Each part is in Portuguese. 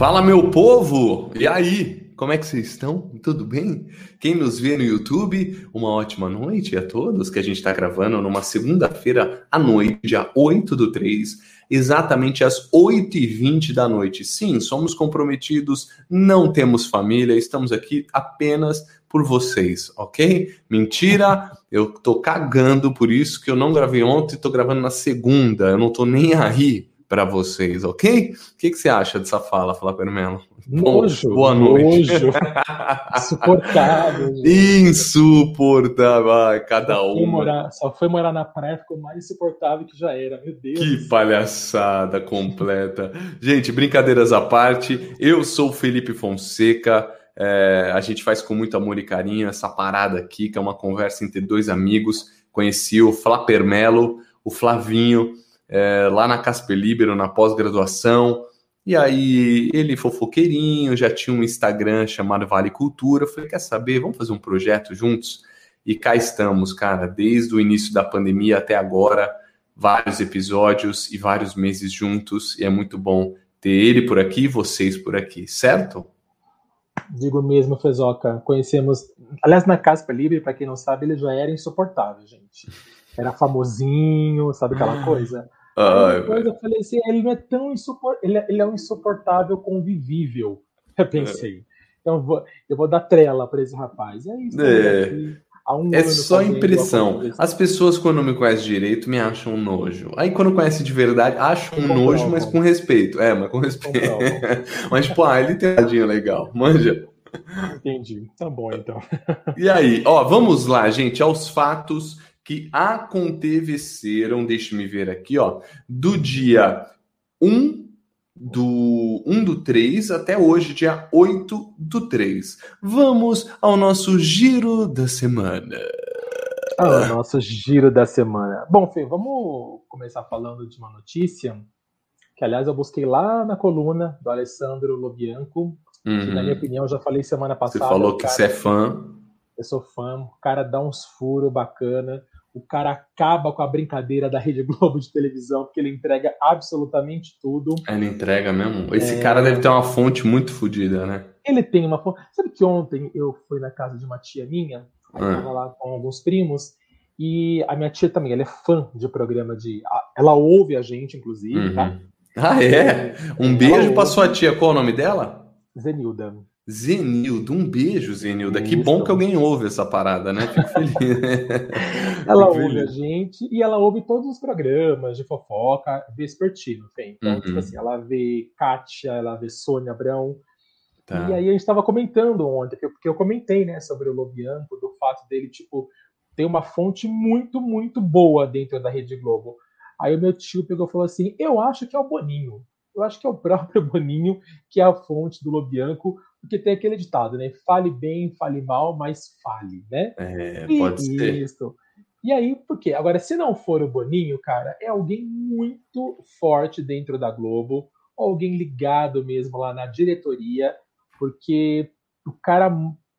Fala, meu povo! E aí? Como é que vocês estão? Tudo bem? Quem nos vê no YouTube, uma ótima noite a todos, que a gente está gravando numa segunda-feira à noite, dia 8 do 3, exatamente às 8h20 da noite. Sim, somos comprometidos, não temos família, estamos aqui apenas por vocês, ok? Mentira, eu tô cagando por isso que eu não gravei ontem, tô gravando na segunda, eu não tô nem aí para vocês, ok? O que, que você acha dessa fala, Flávio Melo? Nojo, boa noite. Nojo. Insuportável. Insuportável, cada só uma. Morar, só foi morar na praia, ficou mais insuportável que já era, meu Deus. Que palhaçada completa. Gente, brincadeiras à parte, eu sou o Felipe Fonseca. É, a gente faz com muito amor e carinho essa parada aqui, que é uma conversa entre dois amigos. Conheci o Flapermelo, o Flavinho, é, lá na Casper Libero, na pós-graduação. E aí, ele fofoqueirinho, já tinha um Instagram chamado Vale Cultura. Eu falei, quer saber, vamos fazer um projeto juntos? E cá estamos, cara, desde o início da pandemia até agora, vários episódios e vários meses juntos. E é muito bom ter ele por aqui e vocês por aqui, certo? Digo mesmo, Fezoca. Conhecemos. Aliás, na Casper Libre, para quem não sabe, ele já era insuportável, gente. Era famosinho, sabe aquela coisa? Ai, depois eu falei assim, ele não é tão insuportável, ele, é, ele, é um insuportável convivível. Eu pensei. É. Então eu vou, eu vou dar trela para esse rapaz. É isso. É, um é só impressão. As pessoas, quando me conhecem direito, me acham um nojo. Aí, quando conhece de verdade, acham um nojo, mas com respeito. É, mas com respeito. mas, tipo, ah, ele tem um tadinho legal. Manja. Entendi. Tá bom, então. e aí, ó, vamos lá, gente, aos fatos que aconteceram, deixe-me ver aqui, ó, do dia 1 do 1 do 3 até hoje, dia 8 do 3. Vamos ao nosso giro da semana. Ah, o nosso giro da semana. Bom, Fê, vamos começar falando de uma notícia que, aliás, eu busquei lá na coluna do Alessandro Lobianco, uhum. que, na minha opinião, já falei semana passada. Você falou que você é fã. Eu sou fã, o cara dá uns furos bacana o cara acaba com a brincadeira da Rede Globo de televisão, porque ele entrega absolutamente tudo. Ele entrega mesmo? Esse é... cara deve ter uma fonte muito fodida, né? Ele tem uma fonte. Sabe que ontem eu fui na casa de uma tia minha, aí ah. tava lá com alguns primos, e a minha tia também, ela é fã de programa de. Ela ouve a gente, inclusive, tá? uhum. tá? Ah, é? Um beijo pra sua tia. Qual o nome dela? Zenilda. Zenildo, um beijo, Zenilda. Que bom que alguém ouve essa parada, né? Fico feliz. ela Fico ouve feliz. a gente e ela ouve todos os programas de fofoca vespertino, Fê. Então, tipo uhum. tipo assim, ela vê Kátia, ela vê Sônia Abrão. Tá. E aí a gente estava comentando ontem, porque eu comentei, né, sobre o Lobianco, do fato dele, tipo, ter uma fonte muito, muito boa dentro da Rede Globo. Aí o meu tio pegou e falou assim: Eu acho que é o Boninho. Eu acho que é o próprio Boninho que é a fonte do Lobianco, porque tem aquele ditado, né? Fale bem, fale mal, mas fale, né? É, pode e, ser. Isso. E aí, por quê? Agora, se não for o Boninho, cara, é alguém muito forte dentro da Globo, alguém ligado mesmo lá na diretoria, porque o cara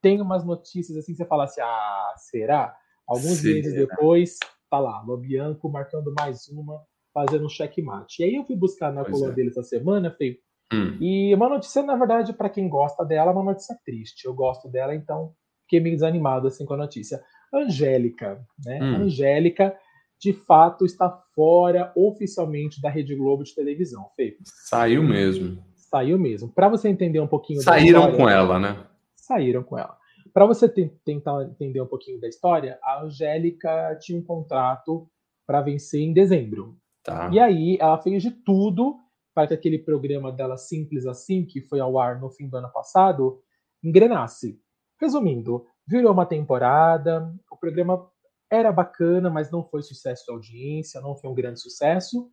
tem umas notícias assim, você fala assim, ah, será? Alguns será? meses depois, tá lá, Lobianco marcando mais uma, fazendo um checkmate. E aí eu fui buscar na pois coluna é. dele essa semana, falei, Hum. E uma notícia, na verdade, para quem gosta dela, é uma notícia triste. Eu gosto dela, então fiquei meio desanimado assim com a notícia. Angélica, né? Hum. Angélica, de fato, está fora oficialmente da Rede Globo de televisão, Fê. Saiu mesmo. Saiu mesmo. Para você entender um pouquinho Saíram história, com ela, né? Saíram com ela. Para você tentar entender um pouquinho da história, a Angélica tinha um contrato para vencer em dezembro. Tá. E aí ela fez de tudo para que aquele programa dela Simples Assim, que foi ao ar no fim do ano passado, engrenasse. Resumindo, virou uma temporada, o programa era bacana, mas não foi sucesso de audiência, não foi um grande sucesso.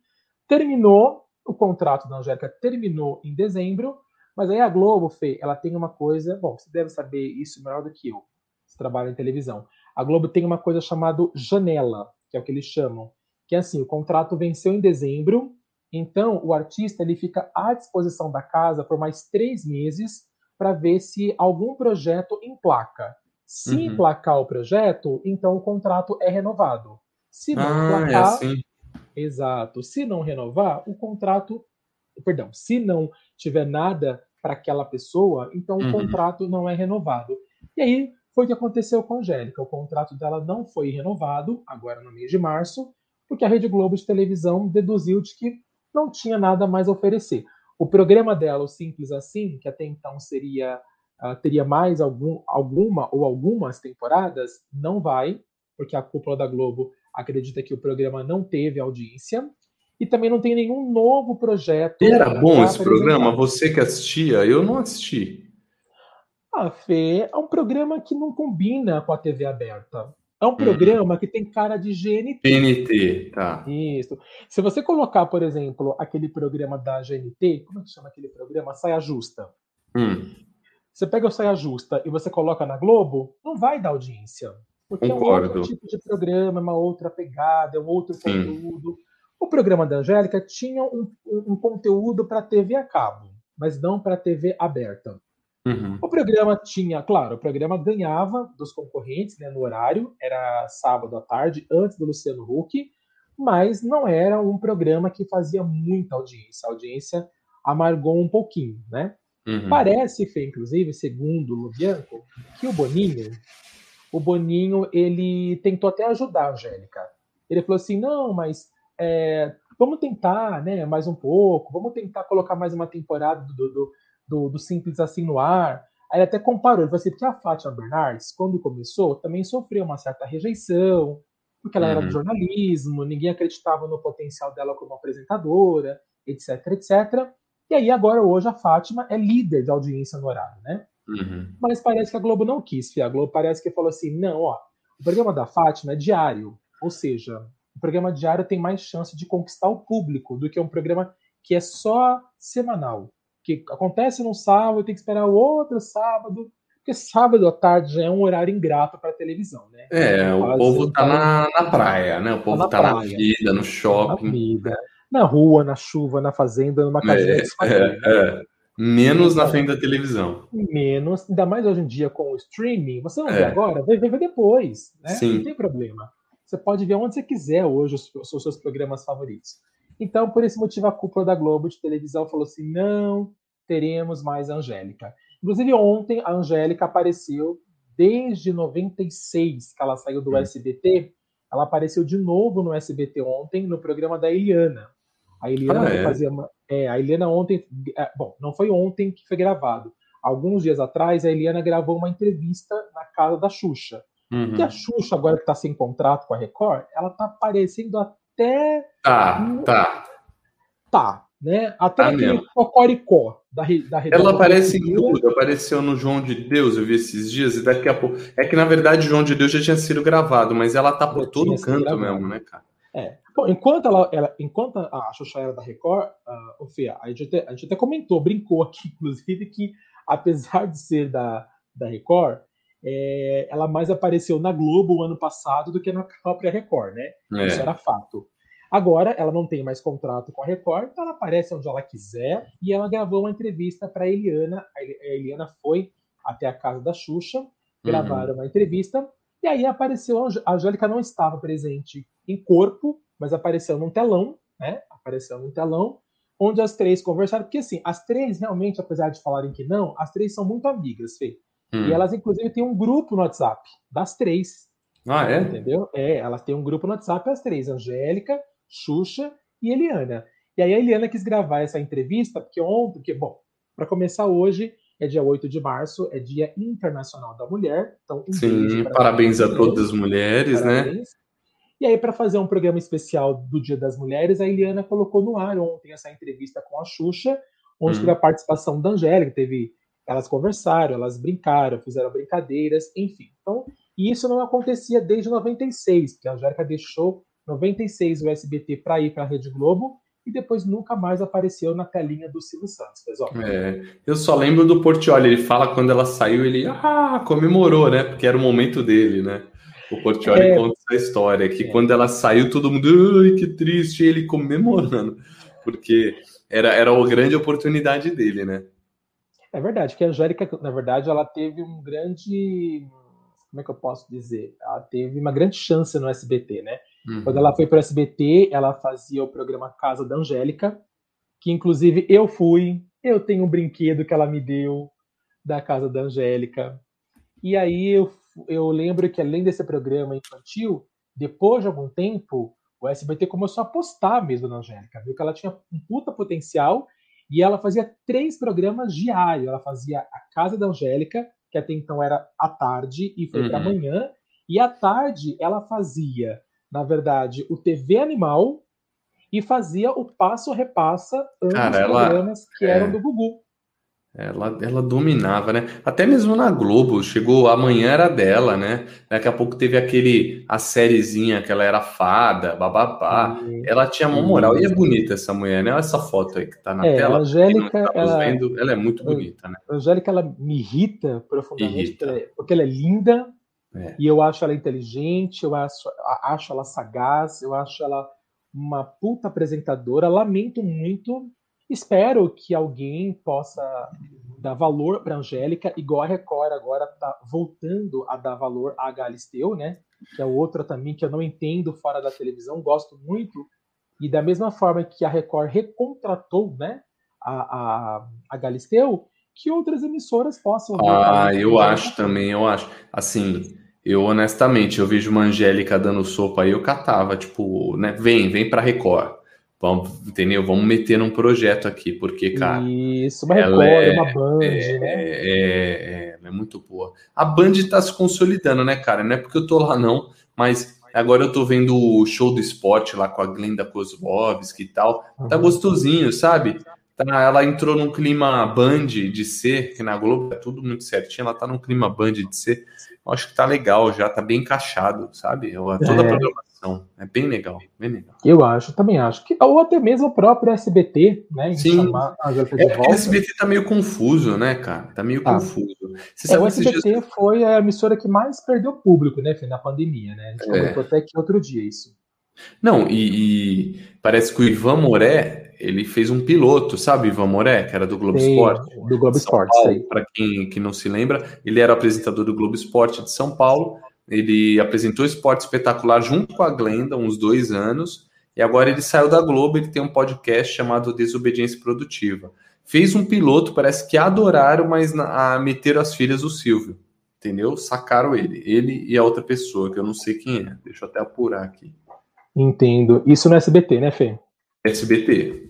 Terminou, o contrato da Angélica terminou em dezembro, mas aí a Globo, Fê, ela tem uma coisa, bom, você deve saber isso melhor do que eu, você trabalha em televisão. A Globo tem uma coisa chamada janela, que é o que eles chamam, que é assim, o contrato venceu em dezembro, então, o artista ele fica à disposição da casa por mais três meses para ver se algum projeto emplaca. Se uhum. emplacar o projeto, então o contrato é renovado. Se não ah, emplacar, é assim. exato. Se não renovar, o contrato, perdão, se não tiver nada para aquela pessoa, então o uhum. contrato não é renovado. E aí foi o que aconteceu com a Angélica. O contrato dela não foi renovado, agora no mês de março, porque a Rede Globo de televisão deduziu de que não tinha nada mais a oferecer. O programa dela, o Simples Assim, que até então seria uh, teria mais algum, alguma ou algumas temporadas, não vai, porque a cúpula da Globo acredita que o programa não teve audiência e também não tem nenhum novo projeto. Era bom esse programa? Você que assistia? Eu não assisti. Ah, Fê, é um programa que não combina com a TV aberta. É um hum. programa que tem cara de GNT. GNT, tá. Isso. Se você colocar, por exemplo, aquele programa da GNT, como é que chama aquele programa? Saia Justa. Hum. Você pega o Saia Justa e você coloca na Globo, não vai dar audiência. Porque Concordo. é um outro tipo de programa, é uma outra pegada, é um outro Sim. conteúdo. O programa da Angélica tinha um, um, um conteúdo para TV a cabo, mas não para TV aberta. Uhum. O programa tinha, claro, o programa ganhava dos concorrentes né, no horário, era sábado à tarde, antes do Luciano Huck, mas não era um programa que fazia muita audiência. A audiência amargou um pouquinho, né? Uhum. Parece, Fê, inclusive, segundo o Lubianco, que o Boninho, o Boninho, ele tentou até ajudar a Angélica. Ele falou assim, não, mas é, vamos tentar, né, mais um pouco, vamos tentar colocar mais uma temporada do, do do, do Simples Assim no ar. Aí ele até comparou, ele falou assim, porque a Fátima Bernardes, quando começou, também sofreu uma certa rejeição, porque ela uhum. era do uhum. jornalismo, ninguém acreditava no potencial dela como apresentadora, etc, etc. E aí agora hoje a Fátima é líder de audiência no horário, né? Uhum. Mas parece que a Globo não quis, Fia. A Globo parece que falou assim, não, ó, o programa da Fátima é diário, ou seja, o programa diário tem mais chance de conquistar o público do que um programa que é só semanal que acontece num sábado, tem que esperar o outro sábado, porque sábado à tarde já é um horário ingrato para televisão, né? É, o povo tá na, na praia, né? O povo tá, tá na vida, no shopping. Na vida, na rua, na chuva, na fazenda, numa casinha é, é, é. Menos na frente da televisão. Menos, ainda mais hoje em dia com o streaming. Você não é. vê agora, vai ver depois, né? Sim. Não tem problema. Você pode ver onde você quiser hoje os, os seus programas favoritos. Então, por esse motivo, a cúpula da Globo de televisão falou assim: não teremos mais a Angélica. Inclusive, ontem a Angélica apareceu desde 96, que ela saiu do hum. SBT. Ela apareceu de novo no SBT ontem, no programa da Eliana. A Eliana ah, é? fazia uma, é, a Eliana ontem, é, bom, não foi ontem que foi gravado. Alguns dias atrás, a Eliana gravou uma entrevista na casa da Xuxa. Uhum. E a Xuxa, agora que está sem contrato com a Record, ela está aparecendo até. Tá, tá. Tá, né? Até tá aquele Cocoricó da, da Ela aparece em tudo, apareceu no João de Deus, eu vi esses dias, e daqui a pouco. É que na verdade o João de Deus já tinha sido gravado, mas ela tá por todo canto gravado. mesmo, né, cara? É. Bom, enquanto ela, ela, enquanto a Xuxa era da Record, uh, Fia, a, gente até, a gente até comentou, brincou aqui, inclusive, que apesar de ser da, da Record, é, ela mais apareceu na Globo o ano passado do que na própria Record, né? É. Isso era fato. Agora, ela não tem mais contrato com a Record, então ela aparece onde ela quiser e ela gravou uma entrevista para a Eliana. A Eliana foi até a casa da Xuxa, gravaram uhum. uma entrevista e aí apareceu. A Angélica não estava presente em corpo, mas apareceu num telão, né? Apareceu num telão, onde as três conversaram, porque assim, as três realmente, apesar de falarem que não, as três são muito amigas, Fê. Hum. E elas, inclusive, têm um grupo no WhatsApp das três. Ah, é? Entendeu? É, elas têm um grupo no WhatsApp, as três, Angélica, Xuxa e Eliana. E aí a Eliana quis gravar essa entrevista, porque ontem, porque, bom, para começar hoje, é dia 8 de março, é Dia Internacional da Mulher. Então, um Sim, parabéns a todas as mulheres, né? parabéns. né? E aí, para fazer um programa especial do Dia das Mulheres, a Eliana colocou no ar ontem essa entrevista com a Xuxa, onde hum. teve a participação da Angélica, teve elas conversaram, elas brincaram, fizeram brincadeiras, enfim. Então, isso não acontecia desde 96, porque a Angélica deixou 96 o SBT para ir para a Rede Globo e depois nunca mais apareceu na telinha do Silvio Santos, pessoal. É, eu só lembro do Portioli, ele fala quando ela saiu, ele ah, comemorou, né? Porque era o momento dele, né? O Portioli é, conta essa história, que é. quando ela saiu, todo mundo, ai, que triste, ele comemorando, porque era, era a grande oportunidade dele, né? É verdade, que a Angélica, na verdade, ela teve um grande. Como é que eu posso dizer? Ela teve uma grande chance no SBT, né? Uhum. Quando ela foi para o SBT, ela fazia o programa Casa da Angélica, que inclusive eu fui, eu tenho um brinquedo que ela me deu da casa da Angélica. E aí eu, eu lembro que além desse programa infantil, depois de algum tempo, o SBT começou a apostar mesmo na Angélica, viu que ela tinha um puta potencial e ela fazia três programas diários. Ela fazia a Casa da Angélica, que até então era à tarde e foi uhum. para amanhã, e à tarde ela fazia, na verdade, o TV Animal e fazia o Passo Repassa, ambos Cara, ela, programas que é... eram do Gugu. Ela, ela dominava, né? Até mesmo na Globo, chegou amanhã era dela, né? Daqui a pouco teve aquele a sériezinha que ela era fada, bababá. ela tinha uma moral e é bonita essa mulher, né? Olha essa foto aí que tá na é, tela. A Angélica, ela, vendo, ela é muito bonita, né? A Angélica ela me irrita profundamente irrita. porque ela é linda é. e eu acho ela inteligente, eu acho, acho ela sagaz, eu acho ela uma puta apresentadora. Lamento muito Espero que alguém possa dar valor para Angélica, igual a Record agora está voltando a dar valor a Galisteu, né? Que é outra também que eu não entendo fora da televisão, gosto muito. E da mesma forma que a Record recontratou, né? A, a, a Galisteu, que outras emissoras possam. Ah, eu acho também, eu acho. Assim, eu honestamente, eu vejo uma Angélica dando sopa aí, eu catava, tipo, né? Vem, vem para Record. Vamos, entendeu? Vamos meter num projeto aqui, porque, cara. Isso, uma Record, é, uma Band, é, né? É, é, é, muito boa. A Band tá se consolidando, né, cara? Não é porque eu tô lá, não, mas agora eu tô vendo o show do esporte lá com a Glenda Kozlovski e tal. Tá gostosinho, sabe? Tá, ela entrou num clima Band de ser, que na Globo é tudo muito certinho, ela tá num clima Band de ser. Eu acho que tá legal já, tá bem encaixado, sabe? Toda a é. programação então, é bem legal, bem legal. Eu acho, também acho. Que, ou até mesmo o próprio SBT, né? Sim. é, o SBT tá meio confuso, né, cara? Tá meio tá. confuso. é, o SBT dias... foi a emissora que mais perdeu público, né, na pandemia, né? A gente é. comentou até que outro dia isso. Não, e, e, parece que o Ivan Moré, ele fez um piloto, sabe, Ivan Moré, que era do Globo Esporte. Do Globo Esporte, Para quem que não se lembra, ele era apresentador do Globo Esporte de São Paulo ele apresentou Esporte Espetacular junto com a Glenda, uns dois anos, e agora ele saiu da Globo, ele tem um podcast chamado Desobediência Produtiva. Fez um piloto, parece que adoraram, mas a meteram as filhas do Silvio. Entendeu? Sacaram ele. Ele e a outra pessoa, que eu não sei quem é. Deixa eu até apurar aqui. Entendo. Isso no SBT, né, Fê? SBT.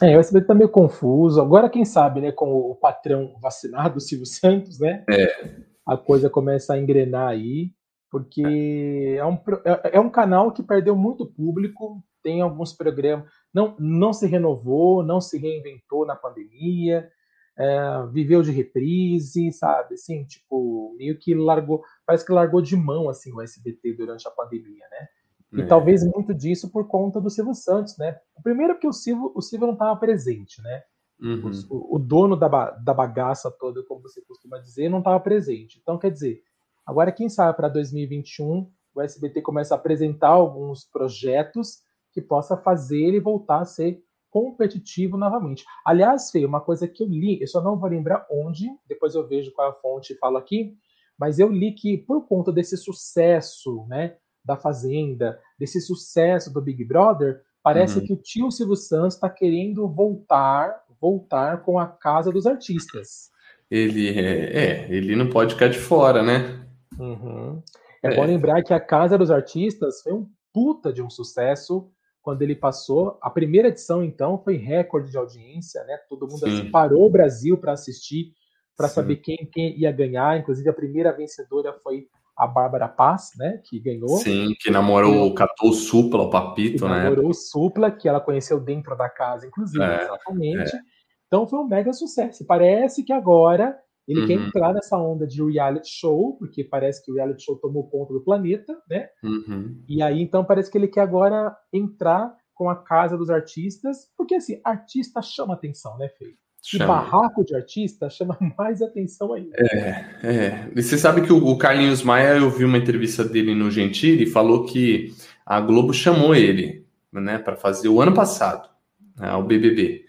É, o SBT tá meio confuso. Agora, quem sabe, né, com o patrão vacinado, o Silvio Santos, né? É a coisa começa a engrenar aí, porque é um, é, é um canal que perdeu muito público, tem alguns programas, não, não se renovou, não se reinventou na pandemia, é, viveu de reprise, sabe? Assim, tipo, meio que largou, parece que largou de mão assim o SBT durante a pandemia, né? E é. talvez muito disso por conta do Silvio Santos, né? O primeiro é que o Silvio, o Silvio não estava presente, né? Uhum. O, o, dono da, da bagaça toda, como você costuma dizer, não estava presente. Então, quer dizer, agora quem sabe para 2021 o SBT começa a apresentar alguns projetos que possa fazer ele voltar a ser competitivo novamente. Aliás, Fê, uma coisa que eu li, eu só não vou lembrar onde, depois eu vejo qual é a fonte e falo aqui, mas eu li que por conta desse sucesso, né, da Fazenda, desse sucesso do Big Brother, parece uhum. que o tio Silvio Santos está querendo voltar voltar com a Casa dos Artistas. Ele é, é ele não pode ficar de fora, né? Uhum. É, é, bom lembrar que a Casa dos Artistas foi um puta de um sucesso quando ele passou. A primeira edição, então, foi recorde de audiência, né? Todo mundo assim, parou o Brasil para assistir, para saber quem, quem ia ganhar. Inclusive, a primeira vencedora foi a Bárbara Paz, né, que ganhou. Sim, que namorou, catou o Supla, o Papito, né? Namorou o Supla, que ela conheceu dentro da casa, inclusive, é, exatamente. É. Então foi um mega sucesso. Parece que agora ele uhum. quer entrar nessa onda de reality show, porque parece que o reality show tomou conta do planeta, né? Uhum. E aí, então, parece que ele quer agora entrar com a casa dos artistas, porque assim, artista chama atenção, né, Fê? Chama. E barraco de artista chama mais atenção ainda. É, é. E você sabe que o, Carlinhos Maia, eu vi uma entrevista dele no Gentili, e falou que a Globo chamou ele, né, para fazer o ano passado, né, o BBB.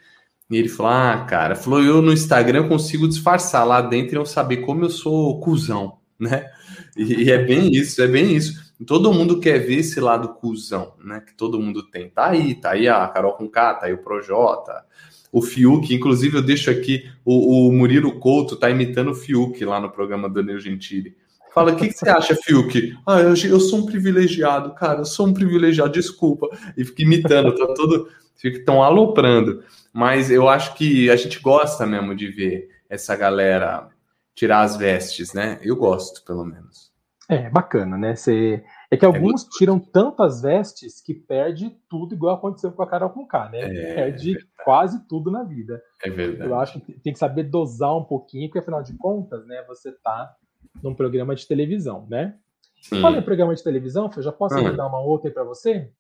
E ele falou: Ah, cara, falou, eu no Instagram consigo disfarçar lá dentro e eu saber como eu sou cuzão, né? E, e, é bem isso, é bem isso. Todo mundo quer ver esse lado cuzão, né? Que todo mundo tem. Tá aí, tá aí a Carol com K, tá aí o Projota, o Fiuk, inclusive eu deixo aqui, o, o Murilo Couto tá imitando o Fiuk lá no programa do Danilo Gentili. Fala, o que, que, você acha, Fiuk? Ah, eu, eu, sou um privilegiado, cara, eu sou um privilegiado, desculpa. E fica imitando, tá todo. Ficam aloprando. Mas eu acho que a gente gosta mesmo de ver essa galera tirar as vestes, né? Eu gosto, pelo menos. É, bacana, né? Você... É que alguns é tiram tantas vestes que perde tudo, igual aconteceu com a Carol K, né? É, perde é quase tudo na vida. É verdade. Eu acho que tem que saber dosar um pouquinho, porque afinal de contas, né, você tá num programa de televisão, né? Sim. Fala em programa de televisão, eu já posso uhum. dar uma outra aí para você?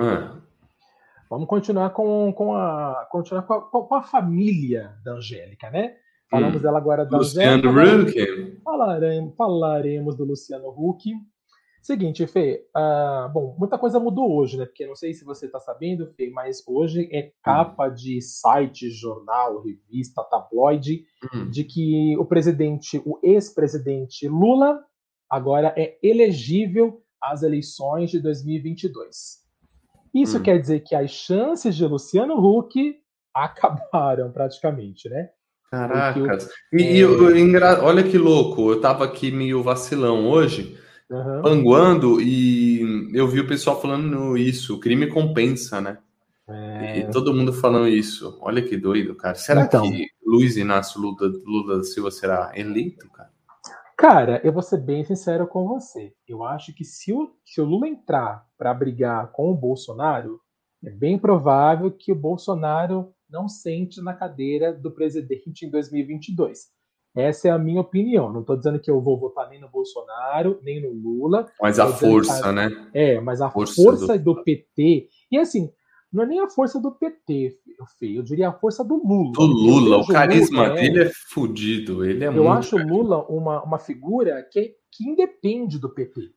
Uhum. Vamos continuar com, com a continuar com a, com a família da Angélica, né? Falamos hum. dela agora da Luciano Huck. Falaremos, falaremos do Luciano Huck. Seguinte, Fê, uh, bom, muita coisa mudou hoje, né? Porque não sei se você está sabendo, Fê, mas hoje é capa hum. de site, jornal, revista, tabloide, hum. de que o presidente, o ex-presidente Lula, agora é elegível às eleições de 2022. Isso hum. quer dizer que as chances de Luciano Huck acabaram praticamente, né? Caracas. E, é... e eu, olha que louco, eu tava aqui meio vacilão hoje uhum. panguando e eu vi o pessoal falando isso, crime compensa, né? É... E todo mundo falando isso. Olha que doido, cara. Será então... que Luiz Inácio Lula, Lula da Silva será eleito, cara? Cara, eu vou ser bem sincero com você. Eu acho que se o, se o Lula entrar para brigar com o Bolsonaro, é bem provável que o Bolsonaro não sente na cadeira do presidente em 2022. Essa é a minha opinião. Não estou dizendo que eu vou votar nem no Bolsonaro, nem no Lula. Mas a força, que, né? É, mas a força, força do... do... PT. E assim, não é nem a força do PT, Fê, eu diria a força do Lula. Do Lula, o carisma Lula, dele é, é fodido. Ele é eu acho o Lula uma, uma figura que, que independe do PT.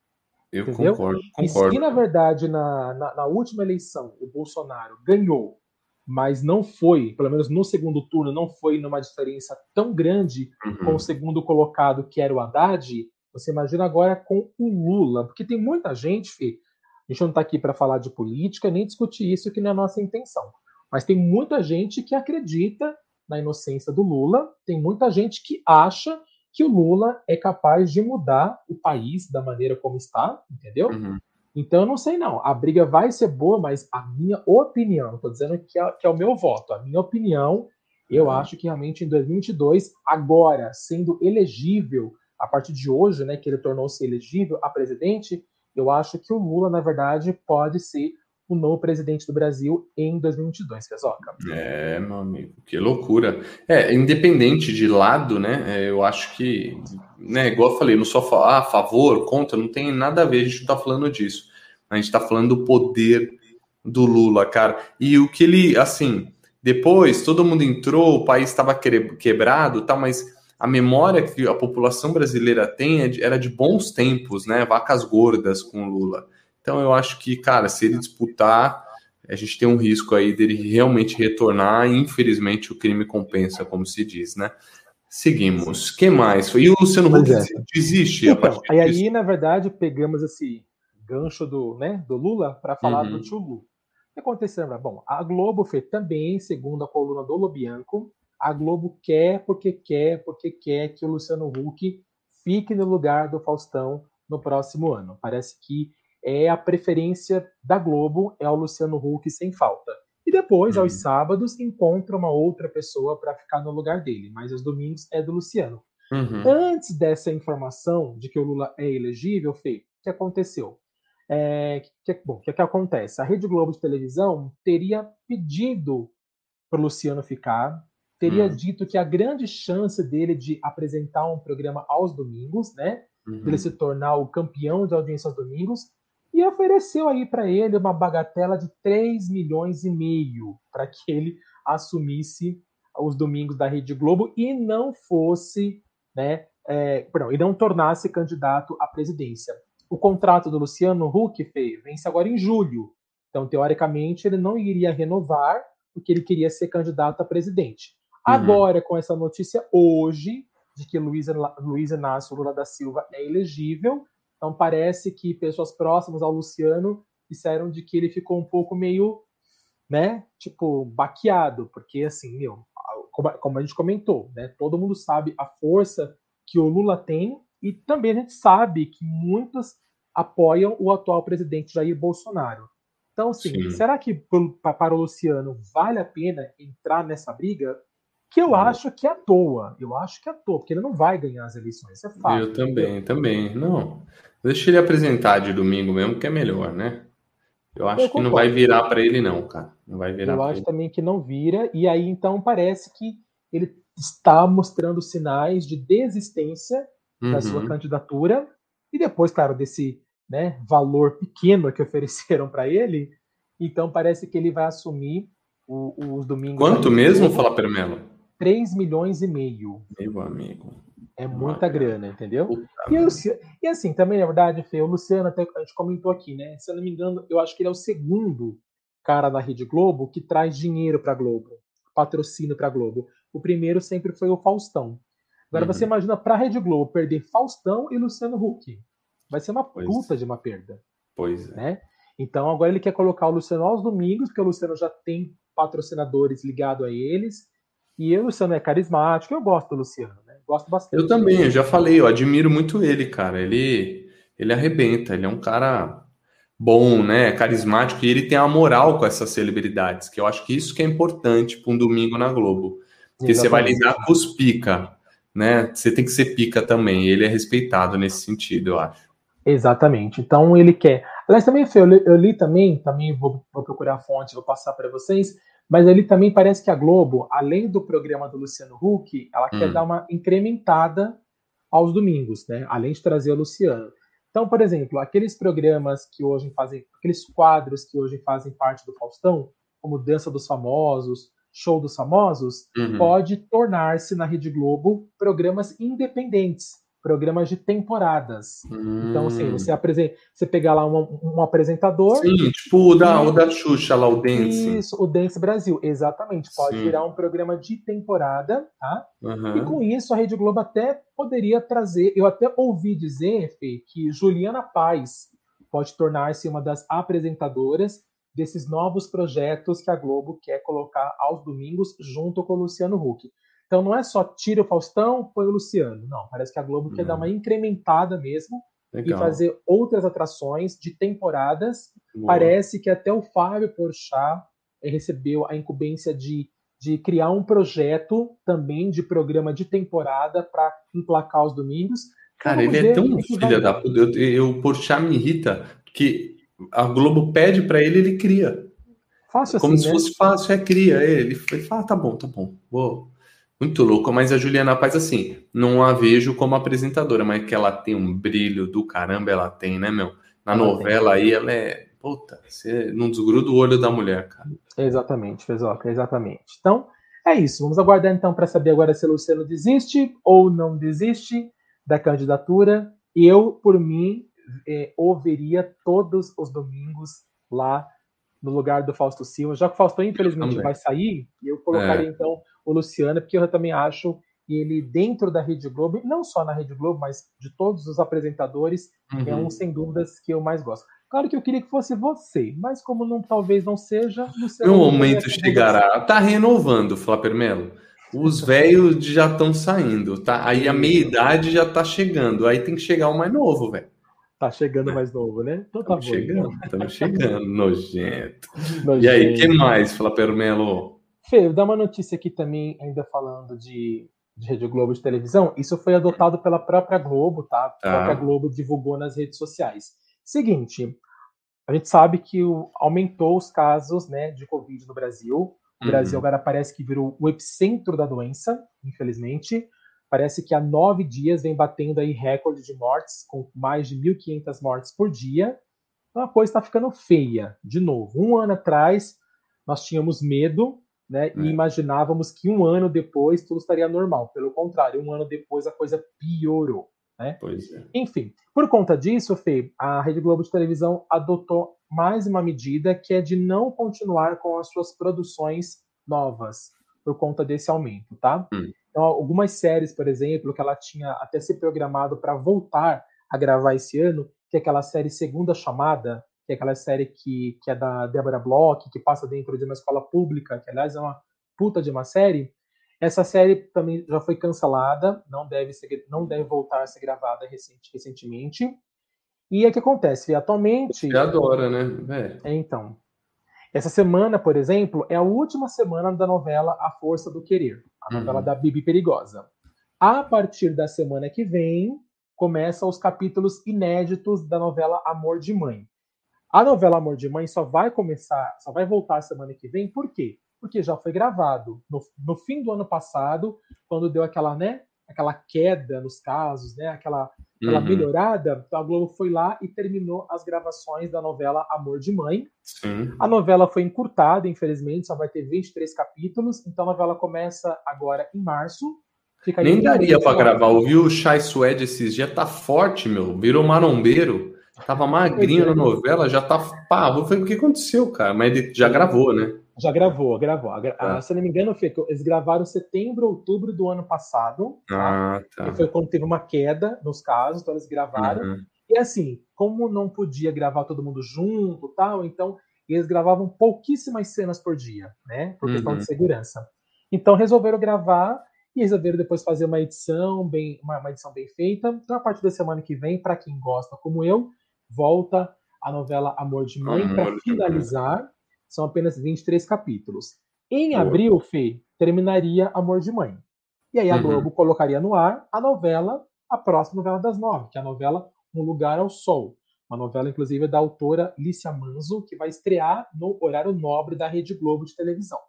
Eu entendeu? concordo, concordo. E se, na verdade, na, na, na última eleição, o Bolsonaro ganhou mas não foi, pelo menos no segundo turno, não foi numa diferença tão grande uhum. com o segundo colocado, que era o Haddad. Você imagina agora com o Lula, porque tem muita gente, Fê, a gente não está aqui para falar de política nem discutir isso, que não é a nossa intenção. Mas tem muita gente que acredita na inocência do Lula, tem muita gente que acha que o Lula é capaz de mudar o país da maneira como está, entendeu? Uhum. Então eu não sei não. A briga vai ser boa, mas a minha opinião, estou dizendo que é, que é, o meu voto, a minha opinião, eu uhum. acho que realmente em 2022, agora sendo elegível a partir de hoje, né, que ele tornou-se elegível a presidente, eu acho que o Lula, na verdade, pode ser o novo presidente do Brasil em 2022, Fezoca. É, meu amigo, que loucura. É, independente de lado, né, é, eu acho que, né, igual eu falei, não só falar a favor, contra, não tem nada a ver, a gente não tá falando disso. A gente tá falando do poder do Lula, cara. E o que ele, assim, depois todo mundo entrou, o país estava quebrado, tal, mas a memória que a população brasileira tem é era de bons tempos, né? Vacas gordas com Lula. Então eu acho que, cara, se ele disputar, a gente tem um risco aí dele realmente retornar infelizmente o crime compensa, como se diz, né? Seguimos. que mais? E o Luciano Huck é. desiste então, a aí, aí, na verdade, pegamos esse gancho do, né, do Lula para falar uhum. do tio Lu. O que aconteceu? Bom, a Globo fez também, segundo a coluna do Lobianco, a Globo quer porque quer, porque quer que o Luciano Huck fique no lugar do Faustão no próximo ano. Parece que é a preferência da Globo, é o Luciano Huck sem falta. E depois, uhum. aos sábados, encontra uma outra pessoa para ficar no lugar dele, mas aos domingos é do Luciano. Uhum. Antes dessa informação de que o Lula é elegível, Fê, o que aconteceu? É, que, bom, o que, que acontece? A Rede Globo de televisão teria pedido para o Luciano ficar, teria uhum. dito que a grande chance dele de apresentar um programa aos domingos, né? Uhum. Ele se tornar o campeão de audiência aos domingos, e ofereceu aí para ele uma bagatela de 3 milhões e meio para que ele assumisse os domingos da Rede Globo e não fosse, né, é, perdão, e não tornasse candidato à presidência. O contrato do Luciano Huck vence agora em julho. Então, teoricamente, ele não iria renovar porque ele queria ser candidato a presidente. Uhum. Agora, com essa notícia hoje de que Luiz, Luiz Inácio Lula da Silva é elegível, então parece que pessoas próximas ao Luciano disseram de que ele ficou um pouco meio né, tipo, baqueado, porque assim, meu, como a gente comentou, né, todo mundo sabe a força que o Lula tem e também a gente sabe que muitos apoiam o atual presidente Jair Bolsonaro. Então, assim, Sim. será que para o Luciano vale a pena entrar nessa briga? Que eu acho que é à toa. Eu acho que é à toa, porque ele não vai ganhar as eleições, isso é fato. Eu também, também. Não. Deixa ele apresentar de domingo mesmo, que é melhor, né? Eu acho eu que não vai virar para ele, não, cara. Não vai virar. Eu acho ele. também que não vira, e aí então parece que ele está mostrando sinais de desistência uhum. da sua uhum. candidatura, e depois, claro, desse né, valor pequeno que ofereceram para ele, então parece que ele vai assumir o, os domingos. Quanto mesmo, Fala Permelo? 3 milhões e meio. Meu amigo. É muita grana, entendeu? E, Luciano, e, assim, também, na verdade, Fê, o Luciano, até a gente comentou aqui, né? Se eu não me engano, eu acho que ele é o segundo cara da Rede Globo que traz dinheiro para Globo, patrocínio para Globo. O primeiro sempre foi o Faustão. Agora uhum. você imagina para a Rede Globo perder Faustão e Luciano Huck. Vai ser uma pois. puta de uma perda. Pois é. Né? Então agora ele quer colocar o Luciano aos domingos, porque o Luciano já tem patrocinadores ligados a eles. E o Luciano é carismático, eu gosto do Luciano? Gosto bastante. Eu também, eu já falei, eu admiro muito ele, cara. Ele, ele arrebenta, ele é um cara bom, né? Carismático, e ele tem a moral com essas celebridades, que eu acho que isso que é importante para um domingo na Globo. Porque Exatamente. você vai lidar com os pica, né? Você tem que ser pica também. ele é respeitado nesse sentido, eu acho. Exatamente. Então ele quer. Aliás, também eu li, eu li também, também vou, vou procurar a fonte, vou passar para vocês. Mas ele também parece que a Globo, além do programa do Luciano Huck, ela hum. quer dar uma incrementada aos domingos, né? Além de trazer o Luciano. Então, por exemplo, aqueles programas que hoje fazem, aqueles quadros que hoje fazem parte do Faustão, como Dança dos Famosos, Show dos Famosos, uhum. pode tornar-se na Rede Globo programas independentes programas de temporadas. Hum. Então, assim, você apresenta, você pegar lá um, um apresentador. Sim, tipo o da, e... o da Xuxa lá, o Dance. Isso, o Dance Brasil, exatamente. Pode Sim. virar um programa de temporada, tá? Uhum. E com isso a Rede Globo até poderia trazer. Eu até ouvi dizer, Fê, que Juliana Paz pode tornar-se uma das apresentadoras desses novos projetos que a Globo quer colocar aos domingos junto com o Luciano Huck. Então não é só tira o Faustão, põe o Luciano. Não, parece que a Globo quer dar uma incrementada mesmo Legal. e fazer outras atrações de temporadas. Boa. Parece que até o Fábio Porchat recebeu a incumbência de, de criar um projeto também de programa de temporada para emplacar os domingos. Cara, ele é tão filha da puta. Eu, eu, Porchat me irrita que a Globo pede para ele, ele cria. Fácil Como assim, se né? fosse fácil, é cria. Ele, ele fala, tá bom, tá bom, vou muito louco, mas a Juliana Paz, assim, não a vejo como apresentadora, mas que ela tem um brilho do caramba, ela tem, né, meu? Na ela novela tem. aí, ela é. Puta, você não desgruda o olho da mulher, cara. Exatamente, Fezoca, exatamente. Então, é isso. Vamos aguardar então para saber agora se o Luciano desiste ou não desiste da candidatura. Eu, por mim, é, o veria todos os domingos lá no lugar do Fausto Silva. Já que o Fausto, infelizmente, vai sair, eu colocaria é. então o Luciano, porque eu também acho ele, dentro da Rede Globo, não só na Rede Globo, mas de todos os apresentadores, é uhum. é um, sem dúvidas, que eu mais gosto. Claro que eu queria que fosse você, mas como não, talvez não seja, Luciano. No momento chegará. Tá renovando, Flapper Melo. Os velhos já estão saindo, tá? Aí a meia-idade já tá chegando. Aí tem que chegar o mais novo, velho. Tá chegando mais novo, né? Então tá bom. Chegando, estamos chegando, nojento. nojento. E aí, que mais, Flapper Melo? Fê, dá uma notícia aqui também, ainda falando de, de Rede Globo de televisão. Isso foi adotado pela própria Globo, tá? A tá. própria Globo divulgou nas redes sociais. Seguinte, a gente sabe que o, aumentou os casos né, de Covid no Brasil. O uhum. Brasil agora parece que virou o epicentro da doença, infelizmente. Parece que há nove dias vem batendo aí recorde de mortes, com mais de 1.500 mortes por dia. Então a coisa está ficando feia, de novo. Um ano atrás, nós tínhamos medo né? É. E imaginávamos que um ano depois tudo estaria normal. Pelo contrário, um ano depois a coisa piorou. Né? É. Enfim, por conta disso, Fê, a Rede Globo de televisão adotou mais uma medida que é de não continuar com as suas produções novas por conta desse aumento, tá? Hum. Então, algumas séries, por exemplo, que ela tinha até se programado para voltar a gravar esse ano, que é aquela série Segunda Chamada, que é aquela série que, que é da Débora Bloch, que passa dentro de uma escola pública, que aliás é uma puta de uma série. Essa série também já foi cancelada, não deve, ser, não deve voltar a ser gravada recente, recentemente. E é o que acontece, atualmente. Você adora, né? É. Então. Essa semana, por exemplo, é a última semana da novela A Força do Querer, a novela uhum. da Bibi Perigosa. A partir da semana que vem, começam os capítulos inéditos da novela Amor de Mãe. A novela Amor de Mãe só vai começar, só vai voltar semana que vem, por quê? Porque já foi gravado no, no fim do ano passado, quando deu aquela, né, aquela queda nos casos, né, aquela, aquela uhum. melhorada, então a Globo foi lá e terminou as gravações da novela Amor de Mãe. Sim. A novela foi encurtada, infelizmente, só vai ter 23 capítulos, então a novela começa agora em março. Nem daria para gravar, ouviu o Chai Suede esses dias, tá forte, meu, virou marombeiro. Tava magrinho na novela, já tá. Vou ver o que aconteceu, cara. Mas ele já gravou, né? Já gravou, gravou. É. Se não me engano, Fê, eles gravaram setembro, outubro do ano passado. Tá? Ah, tá. foi quando teve uma queda nos casos, então eles gravaram. Uhum. E assim, como não podia gravar todo mundo junto tal, então eles gravavam pouquíssimas cenas por dia, né? Por questão uhum. de segurança. Então resolveram gravar e resolveram depois fazer uma edição bem, uma, uma edição bem feita. Então, a partir da semana que vem, para quem gosta como eu, volta a novela Amor de Mãe para finalizar. São apenas 23 capítulos. Em Boa. abril, Fê, terminaria Amor de Mãe. E aí a uhum. Globo colocaria no ar a novela, a próxima novela das nove, que é a novela Um Lugar ao Sol. Uma novela, inclusive, da autora Lícia Manzo, que vai estrear no horário nobre da Rede Globo de televisão.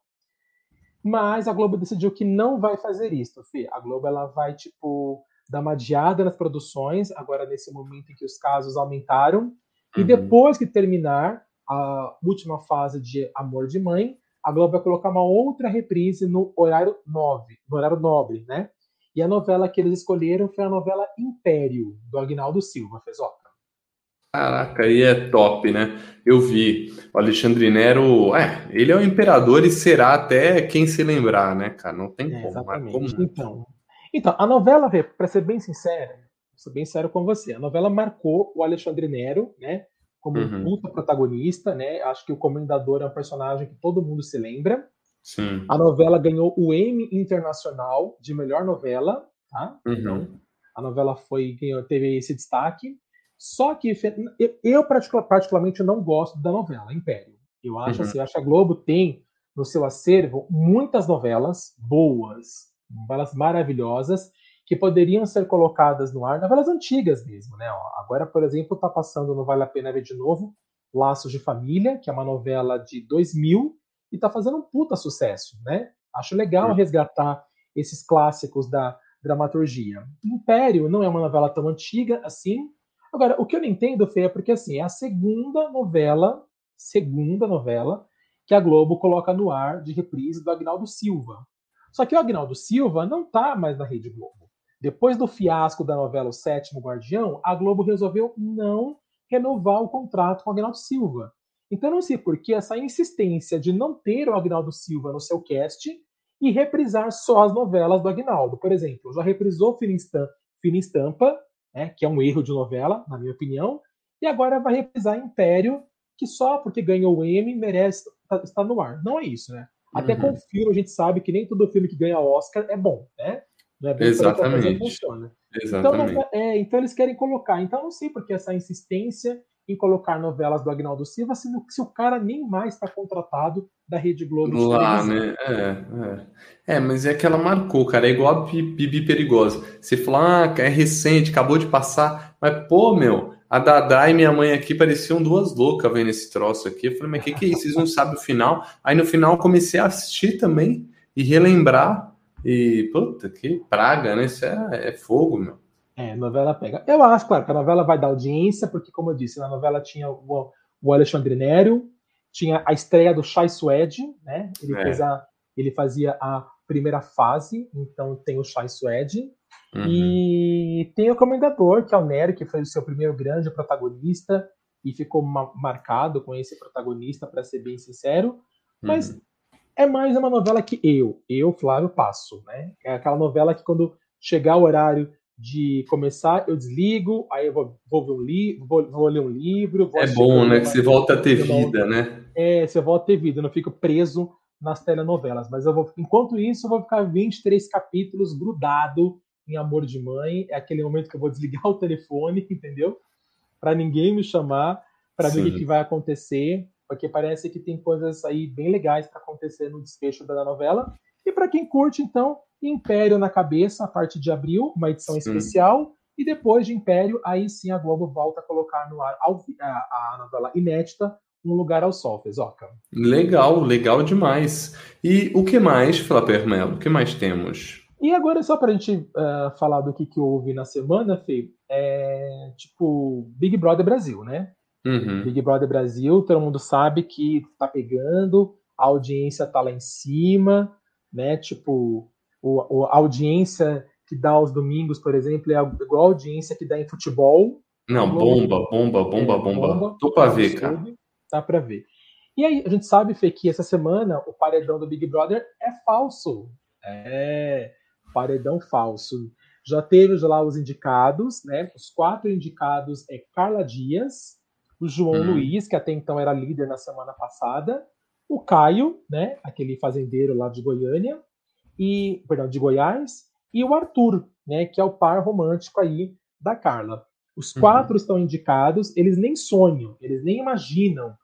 Mas a Globo decidiu que não vai fazer isso, Fê. A Globo ela vai, tipo, dar uma adiada nas produções, agora nesse momento em que os casos aumentaram. Uhum. E depois que terminar a última fase de Amor de Mãe, a Globo vai colocar uma outra reprise no horário 9, no horário nobre, né? E a novela que eles escolheram foi a novela Império, do Agnaldo Silva, fez outra. Caraca, aí é top, né? Eu vi. O Alexandre Nero, é, ele é o imperador e será até quem se lembrar, né, cara? Não tem é, como. Exatamente. Como... Então, então, a novela, para ser bem sincero, ser bem sério com você, a novela marcou o Alexandre Nero, né? Como uhum. um puta protagonista, né? Acho que o Comendador é um personagem que todo mundo se lembra. Sim. A novela ganhou o Emmy Internacional de melhor novela, tá? Uhum. Então, a novela foi teve esse destaque. Só que eu, particularmente não gosto da novela Império. Eu acho uhum. assim, eu acho que a Globo tem no seu acervo muitas novelas boas, novelas maravilhosas que poderiam ser colocadas no ar, novelas antigas mesmo, né? Agora, por exemplo, está passando no Vale a Pena Ver de Novo, Laços de Família, que é uma novela de 2000 e está fazendo um puta sucesso, né? Acho legal resgatar esses clássicos da dramaturgia. Império não é uma novela tão antiga assim. Agora, o que eu não entendo, Fê, é porque assim, é a segunda novela, segunda novela que a Globo coloca no ar de reprise do Agnaldo Silva. Só que o Agnaldo Silva não está mais na Rede Globo. Depois do fiasco da novela O Sétimo Guardião, a Globo resolveu não renovar o contrato com o Agnaldo Silva. Então não sei por que essa insistência de não ter o Agnaldo Silva no seu cast e reprisar só as novelas do Agnaldo. Por exemplo, já reprisou Fina Estampa, né, que é um erro de novela, na minha opinião, e agora vai reprisar Império, que só porque ganhou o Emmy merece estar no ar. Não é isso, né? Até uhum. com filme a gente sabe que nem todo filme que ganha Oscar é bom, né? Não é Exatamente. funciona. Exatamente. Então, é, então eles querem colocar. Então não sei por que essa insistência em colocar novelas do Agnaldo Silva se, se o cara nem mais está contratado da Rede Globo. Lá, né? É, é. é, mas é que ela marcou, cara. É igual a Bibi Perigosa. Você fala, ah, é recente, acabou de passar. Mas, pô, meu, a Dada e minha mãe aqui pareciam duas loucas vendo esse troço aqui. Eu falei, mas o que, que é isso? Vocês não sabem o final? Aí no final eu comecei a assistir também e relembrar. E, puta, que praga, né? Isso é, é fogo, meu. É, novela pega. Eu acho, claro, que a novela vai dar audiência, porque, como eu disse, na novela tinha o, o Alexandre Nério, tinha a estreia do Chai Suede, né? Ele, é. fez a, ele fazia a primeira fase, então tem o Chai Suede. Uhum. E tem o Comendador, que é o Nero, que foi o seu primeiro grande protagonista e ficou ma marcado com esse protagonista, para ser bem sincero. Mas uhum. é mais uma novela que eu, eu, Flávio, passo. Né? É aquela novela que quando chegar o horário de começar, eu desligo, aí eu vou, vou ver um livro, vou, vou, ler um livro. é bom, né? Que você volta a ter vida, né? É, você volta a ter vida, eu não fico preso nas telenovelas. Mas eu vou, enquanto isso, eu vou ficar 23 capítulos grudado em Amor de Mãe. É aquele momento que eu vou desligar o telefone, entendeu? Para ninguém me chamar, para ver o que, que vai acontecer, porque parece que tem coisas aí bem legais para acontecer no desfecho da novela. E para quem curte, então, Império na cabeça, a partir de abril, uma edição sim. especial. E depois de Império, aí sim a Globo volta a colocar no ar a, a novela inédita, Um Lugar ao Sol, Fezoca. Legal, legal demais. E o que mais, Flapper Melo? O que mais temos? E agora, só para a gente uh, falar do que, que houve na semana, Fê, é tipo Big Brother Brasil, né? Uhum. Big Brother Brasil, todo mundo sabe que tá pegando, a audiência tá lá em cima, né? Tipo, o, a audiência que dá aos domingos, por exemplo, é igual a audiência que dá em futebol. Não, bomba, bomba, bomba, é, bomba. bomba. Tô pra ver, cara. Dá pra ver. E aí, a gente sabe, Fê, que essa semana o paredão do Big Brother é falso. É, paredão falso. Já teve lá os indicados, né? Os quatro indicados é Carla Dias, o João hum. Luiz, que até então era líder na semana passada, o Caio, né? Aquele fazendeiro lá de Goiânia, e perdão, de Goiás, e o Arthur, né, que é o par romântico aí da Carla. Os uhum. quatro uhum. estão indicados, eles nem sonham, eles nem imaginam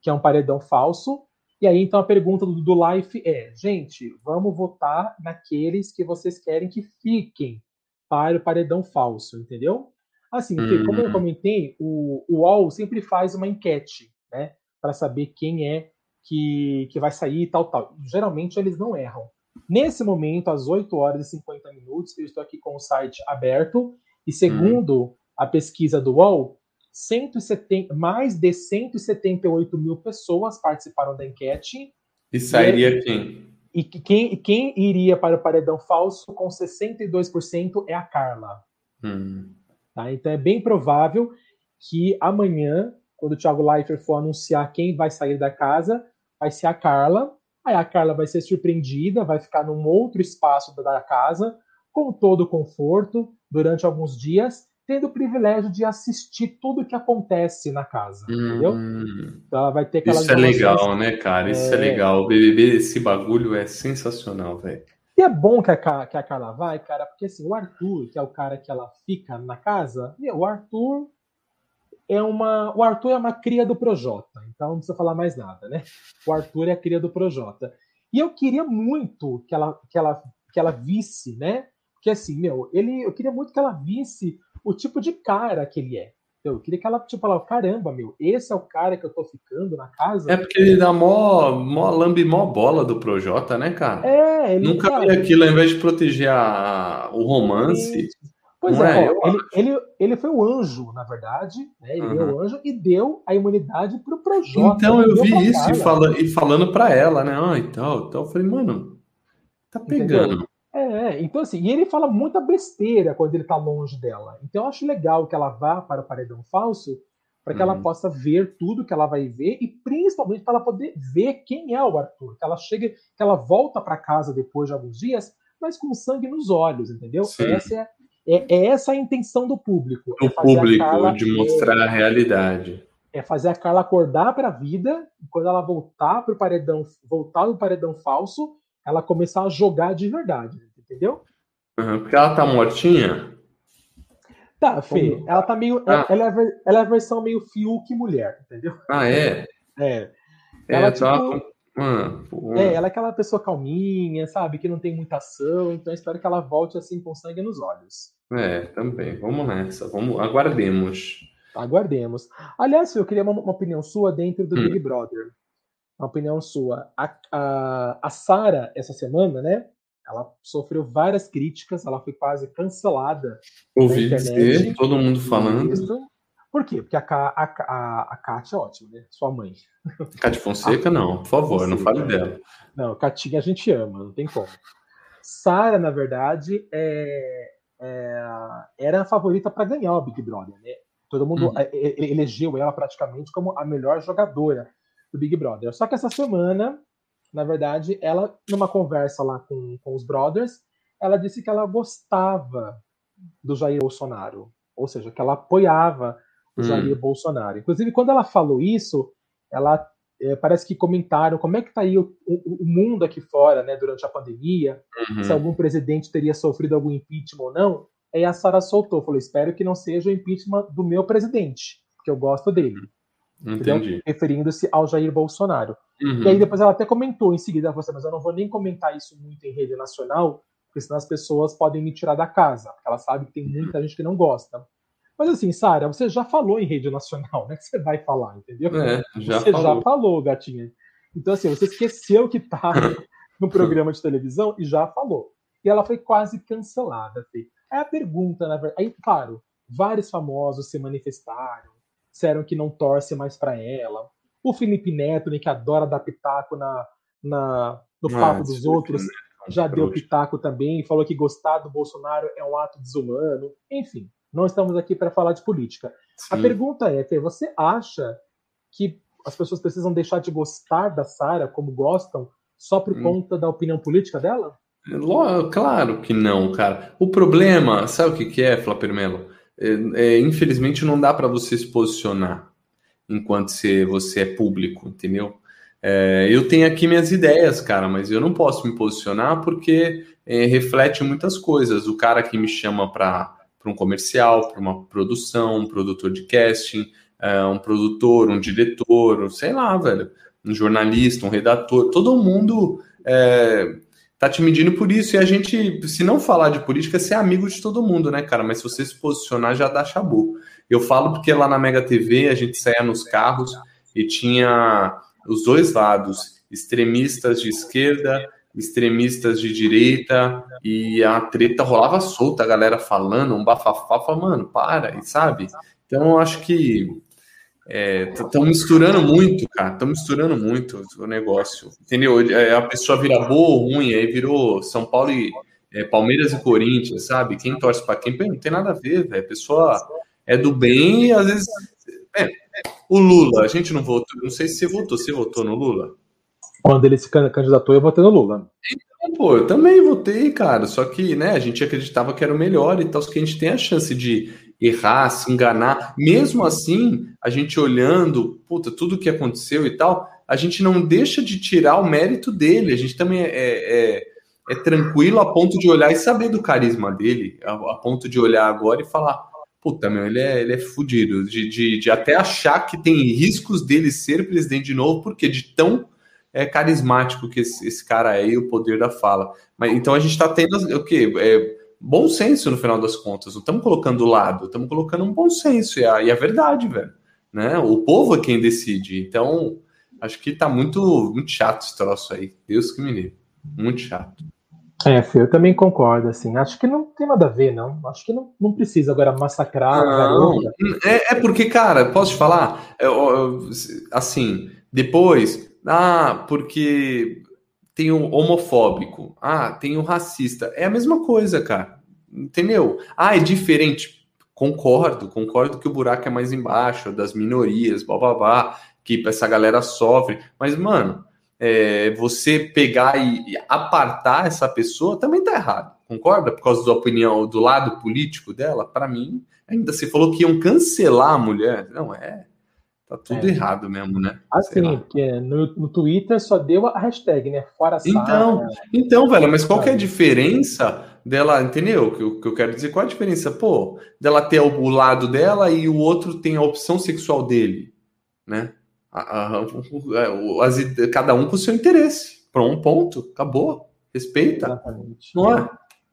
que é um paredão falso. E aí, então, a pergunta do, do Life é: gente, vamos votar naqueles que vocês querem que fiquem para o paredão falso, entendeu? Assim, uhum. como eu uhum. comentei, o, o UOL sempre faz uma enquete, né, para saber quem é que, que vai sair e tal, tal. Geralmente eles não erram. Nesse momento, às 8 horas e 50 minutos, eu estou aqui com o site aberto e segundo hum. A pesquisa do UOL, 170, mais de 178 mil pessoas participaram da enquete. E sairia e, quem? E quem, quem iria para o paredão falso com 62% é a Carla. Hum. Tá? Então é bem provável que amanhã, quando o Thiago Leifert for anunciar quem vai sair da casa, vai ser a Carla. Aí a Carla vai ser surpreendida, vai ficar num outro espaço da casa, com todo o conforto, durante alguns dias, tendo o privilégio de assistir tudo o que acontece na casa, hum, entendeu? Então ela vai ter aquelas Isso é legal, né, cara? Isso é... é legal. O BBB, esse bagulho é sensacional, velho. E é bom que a, que a Carla vai, cara, porque assim, o Arthur, que é o cara que ela fica na casa, meu, o Arthur é uma. O Arthur é uma cria do Projota, então não precisa falar mais nada, né? O Arthur é a cria do Projota. E eu queria muito que ela, que ela, que ela visse, né? Porque assim, meu, ele, eu queria muito que ela visse o tipo de cara que ele é. Eu queria que ela, tipo, falasse, caramba, meu, esse é o cara que eu tô ficando na casa. É porque ele dá mó, mó lambe mó bola do Projota, né, cara? É, ele Nunca vi aquilo, ao invés de proteger a, o romance, Pois é, é ó, ele, ele, ele foi o anjo, na verdade, né? Ele uhum. o anjo e deu a imunidade pro Projota. Então eu vi isso e, fala, e falando para ela, né? Ah, então, então eu falei, mano, tá pegando. É, então assim, e ele fala muita besteira quando ele tá longe dela. Então eu acho legal que ela vá para o paredão falso para que uhum. ela possa ver tudo que ela vai ver e principalmente para ela poder ver quem é o Arthur. Que ela chega, que ela volta para casa depois de alguns dias, mas com sangue nos olhos, entendeu? Sim. Essa é é, é essa a intenção do público. Do é público, Carla, de mostrar é, a realidade. É fazer a Carla acordar para a vida, e quando ela voltar para o paredão, voltar do paredão falso, ela começar a jogar de verdade, entendeu? Uhum, porque ela tá mortinha? Tá, Fê, ela tá meio. Ah. Ela, é, ela é a versão meio Fiuk mulher, entendeu? Ah, é? É. Ela, é, tá tipo, Hum, é, ela é aquela pessoa calminha, sabe? Que não tem muita ação, então espero que ela volte assim com sangue nos olhos. É, também. Vamos nessa. Vamos, aguardemos. Aguardemos. Aliás, eu queria uma, uma opinião sua dentro do hum. Big Brother. Uma opinião sua. A, a, a Sara, essa semana, né? Ela sofreu várias críticas, ela foi quase cancelada. Ouvi dizer, todo mundo falando. Isso. Por quê? Porque a, a, a, a Kátia é ótima, né? Sua mãe. Kátia Fonseca, não, por favor, Fonseca, não fale dela. Não, Catinha a gente ama, não tem como. Sara, na verdade, é, é, era a favorita para ganhar o Big Brother, né? Todo mundo uhum. elegeu ela praticamente como a melhor jogadora do Big Brother. Só que essa semana, na verdade, ela, numa conversa lá com, com os brothers, ela disse que ela gostava do Jair Bolsonaro, ou seja, que ela apoiava o hum. Jair Bolsonaro. Inclusive, quando ela falou isso, ela é, parece que comentaram como é que está aí o, o, o, mundo aqui fora, né, durante a pandemia, uhum. se algum presidente teria sofrido algum impeachment ou não. Aí a Sara soltou, falou: espero que não seja o impeachment do meu presidente, porque eu gosto dele. Referindo-se ao Jair Bolsonaro. Uhum. E aí depois ela até comentou em seguida, você, assim, mas eu não vou nem comentar isso muito em rede nacional, porque senão as pessoas podem me tirar da casa, porque ela sabe que tem muita gente que não gosta. Mas assim, Sara, você já falou em rede nacional, né? Que você vai falar, entendeu? É, já você falou. já falou, gatinha. Então, assim, você esqueceu que tá no programa de televisão e já falou. E ela foi quase cancelada, Fê. Aí a pergunta, na verdade. Aí, claro, vários famosos se manifestaram, disseram que não torce mais para ela. O Felipe Neto, né, que adora dar pitaco na, na, no ah, papo dos outros, já deu pitaco também, falou que gostar do Bolsonaro é um ato desumano. Enfim, não estamos aqui para falar de política. Sim. A pergunta é, Fê, você acha que as pessoas precisam deixar de gostar da Sara como gostam só por hum. conta da opinião política dela? Claro que não, cara. O problema, sabe o que, que é, Flapermelo? É, é, infelizmente não dá para você se posicionar enquanto você, você é público, entendeu? É, eu tenho aqui minhas ideias, cara, mas eu não posso me posicionar porque é, reflete muitas coisas. O cara que me chama para um comercial, para uma produção, um produtor de casting, uh, um produtor, um diretor, sei lá, velho, um jornalista, um redator, todo mundo é, tá te medindo por isso. E a gente, se não falar de política, ser amigo de todo mundo, né, cara? Mas se você se posicionar, já dá chabu. Eu falo porque lá na Mega TV a gente saía nos carros e tinha os dois lados, extremistas de esquerda extremistas de direita e a treta rolava solta, a galera falando, um bafafá, mano, para, e sabe? Então eu acho que estão é, misturando muito, cara, estão misturando muito o negócio, entendeu? É, a pessoa vira boa ou ruim, aí virou São Paulo e é, Palmeiras e Corinthians, sabe? Quem torce para quem, não tem nada a ver, velho. A pessoa é do bem e às vezes. É, o Lula, a gente não votou, não sei se você votou, você votou no Lula? Quando ele se candidatou, eu votei no Lula. Então, pô, eu também votei, cara. Só que, né, a gente acreditava que era o melhor e tal, que a gente tem a chance de errar, se enganar. Mesmo assim, a gente olhando, puta, tudo que aconteceu e tal, a gente não deixa de tirar o mérito dele. A gente também é, é, é tranquilo a ponto de olhar e saber do carisma dele, a, a ponto de olhar agora e falar, puta, meu, ele é, ele é fudido, de, de, de até achar que tem riscos dele ser presidente de novo, porque de tão é carismático que esse, esse cara é e o poder da fala. Mas então a gente está tendo o quê? É, bom senso no final das contas. Não estamos colocando do lado, estamos colocando um bom senso e a, e a verdade, velho. Né? O povo é quem decide. Então, acho que tá muito, muito chato esse troço aí. Deus que me livre. Muito chato. É, eu também concordo, assim. Acho que não tem nada a ver, não. Acho que não, não precisa agora massacrar não, é, é, porque, cara, posso te falar? É, assim, depois ah, porque tem o homofóbico. Ah, tem o racista. É a mesma coisa, cara. Entendeu? Ah, é diferente. Concordo, concordo que o buraco é mais embaixo, das minorias, blá blá blá, que essa galera sofre. Mas, mano, é, você pegar e apartar essa pessoa também tá errado. Concorda? Por causa da opinião, do lado político dela? Para mim, ainda se falou que iam cancelar a mulher. Não, é. Tá tudo é. errado mesmo, né? Assim, porque no, no Twitter só deu a hashtag, né? Fora Então, então, velho, mas qual que é a diferença dela, entendeu? O que, eu, que eu quero dizer, qual a diferença? Pô, dela ter o, lado dela e o outro tem a opção sexual dele, né? A, a, a, as, cada um com o seu interesse. Pronto, ponto, acabou. Respeita. Exatamente. Não é?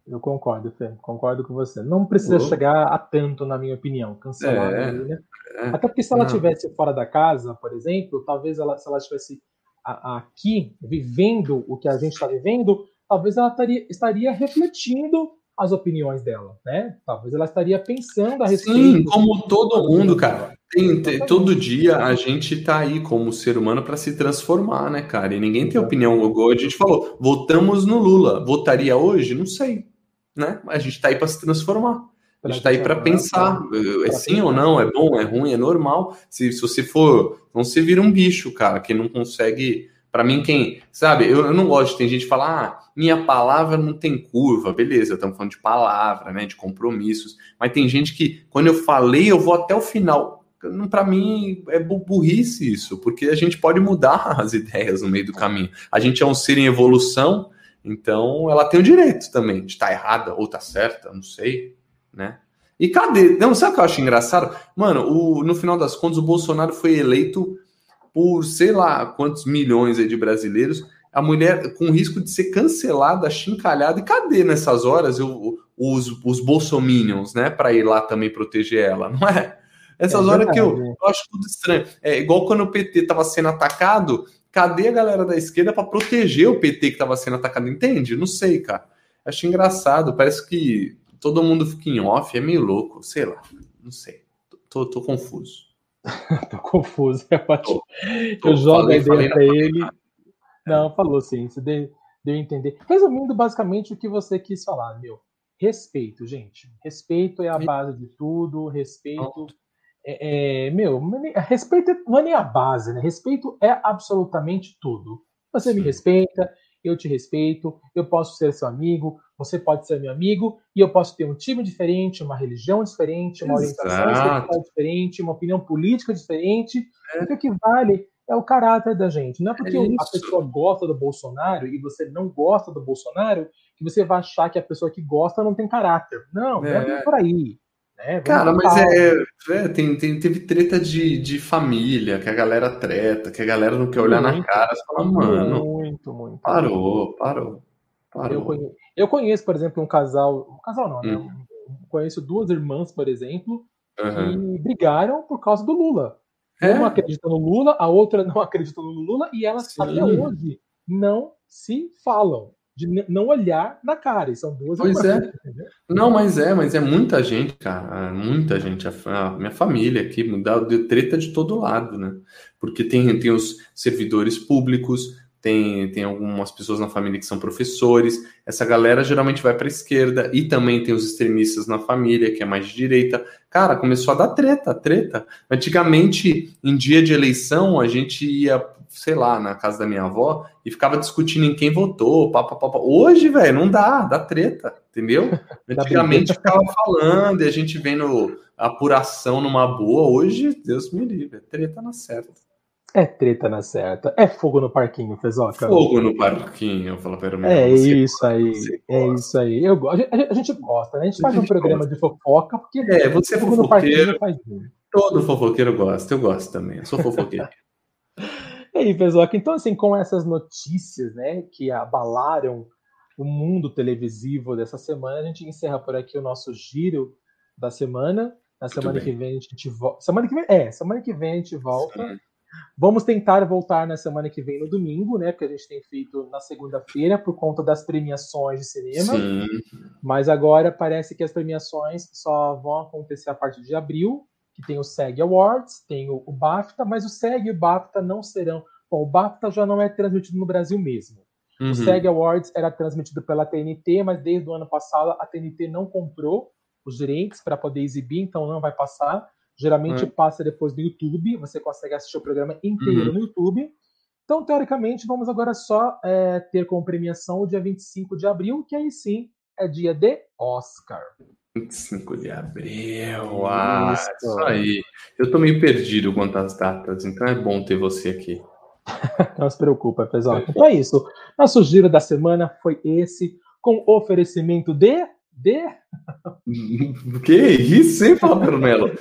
Eu concordo, Fê. Concordo com você. Não precisa oh. chegar a tanto, na minha opinião, cancelar é, né? É, Até porque se ela estivesse fora da casa, por exemplo, talvez ela, se ela estivesse aqui, vivendo o que a gente está vivendo, talvez ela estaria, estaria refletindo as opiniões dela, né? Talvez ela estaria pensando a respeito. Sim, como todo mundo, cara. Tem, tem, todo dia a gente tá aí como ser humano para se transformar, né, cara? E ninguém tem opinião. A gente falou, votamos no Lula. Votaria hoje? Não sei né? A gente está aí para se transformar. A gente está aí para pensar, é sim ou não, é bom, é ruim, é normal. Se, se você for, não se vira um bicho, cara, que não consegue Para mim, quem, sabe, eu, eu não gosto, tem gente que fala, ah, minha palavra não tem curva, beleza, estamos falando de palavra, né, de compromissos, mas tem gente que, quando eu falei, eu vou até o final. Para mim, é burrice isso, porque a gente pode mudar as ideias no meio do caminho. A gente é um ser em evolução, então ela tem o direito também de estar tá errada ou tá certa, não sei, né? E cadê? Não, sabe o que eu acho engraçado? Mano, o, no final das contas, o Bolsonaro foi eleito por sei lá quantos milhões de brasileiros, a mulher com risco de ser cancelada, chincalhada. E cadê nessas horas eu, os, os bolsominions, né, para ir lá também proteger ela, não é? Essas é horas que eu, eu, acho tudo estranho. É igual quando o PT estava sendo atacado, cadê a galera da esquerda para proteger o PT que estava sendo atacado? Entende? Não sei, cara. Acho engraçado. Parece que todo mundo fica em off, é meio louco, sei lá. Não sei. Tô, tô confuso. tô confuso, é ótimo. eu jogo falei, a ideia para ele. Não, falou sim, você deu, deu a entender. Resumindo, basicamente, o que você quis falar, meu. Respeito, gente. Respeito é a base de tudo. Respeito. É, é, meu, respeito não é nem a base, né? Respeito é absolutamente tudo. Você sim. me respeita, eu te respeito, eu posso ser seu amigo, você pode ser meu amigo e eu posso ter um time diferente, uma religião diferente, uma Exato. orientação diferente, uma opinião política diferente. É. o que vale é o caráter da gente. Não é porque é a pessoa gosta do Bolsonaro e você não gosta do Bolsonaro que você vai achar que a pessoa que gosta não tem caráter. Não, é. não é por aí. Né? Cara, mas é, é, tem, tem, teve treta de, de família, que a galera treta, que a galera não quer olhar muito, na cara. Você fala, mano, muito, muito. Parou, parou. Parou. Eu conheço, eu conheço, por exemplo, um casal. Um casal não, né? Hum. Conheço duas irmãs, por exemplo, uhum. que brigaram por causa do Lula. É? Uma acredita no Lula, a outra não acredita no Lula, e elas Sim. até hoje não se falam. De não olhar na cara. E são duas Pois irmãs, é. Não, mas é, mas é muita gente, cara. Muita gente. A, minha família aqui dá treta de todo lado, né? Porque tem, tem os servidores públicos, tem, tem algumas pessoas na família que são professores. Essa galera geralmente vai para a esquerda e também tem os extremistas na família, que é mais de direita. Cara, começou a dar treta, treta. Antigamente, em dia de eleição, a gente ia, sei lá, na casa da minha avó e ficava discutindo em quem votou, pá, pá, pá, pá. Hoje, velho, não dá, dá treta, entendeu? Antigamente ficava falando e a gente vendo apuração numa boa. Hoje, Deus me livre, treta na certa. É treta na certa. É fogo no parquinho, Fezoca. Fogo no parquinho, fala para mim. É isso aí. É isso aí. Eu, a, gente, a gente gosta, né? A gente faz um programa gosta. de fofoca, porque é, você é fofoqueiro. Todo fofoqueiro gosta. Eu gosto também. Eu sou fofoqueiro. e aí, Fezoca, então, assim, com essas notícias, né, que abalaram o mundo televisivo dessa semana, a gente encerra por aqui o nosso giro da semana. Na semana que vem a gente volta. Semana que vem, é, semana que vem a gente volta. Sim Vamos tentar voltar na semana que vem no domingo, né? Porque a gente tem feito na segunda-feira por conta das premiações de cinema. Sim. Mas agora parece que as premiações só vão acontecer a partir de abril, que tem o SEG Awards, tem o, o BAFTA, mas o SEG e o BAFTA não serão. Bom, o BAFTA já não é transmitido no Brasil mesmo. Uhum. O SEG Awards era transmitido pela TNT, mas desde o ano passado a TNT não comprou os direitos para poder exibir, então não vai passar. Geralmente é. passa depois no YouTube, você consegue assistir o programa inteiro uhum. no YouTube. Então, teoricamente, vamos agora só é, ter como premiação o dia 25 de abril, que aí sim é dia de Oscar. 25 de abril, ah, isso. isso aí. Eu tô meio perdido quanto às datas, então é bom ter você aqui. Não se preocupa, pessoal. Então é isso. Nosso giro da semana foi esse, com oferecimento de de. Que isso, hein, Fábio Melo?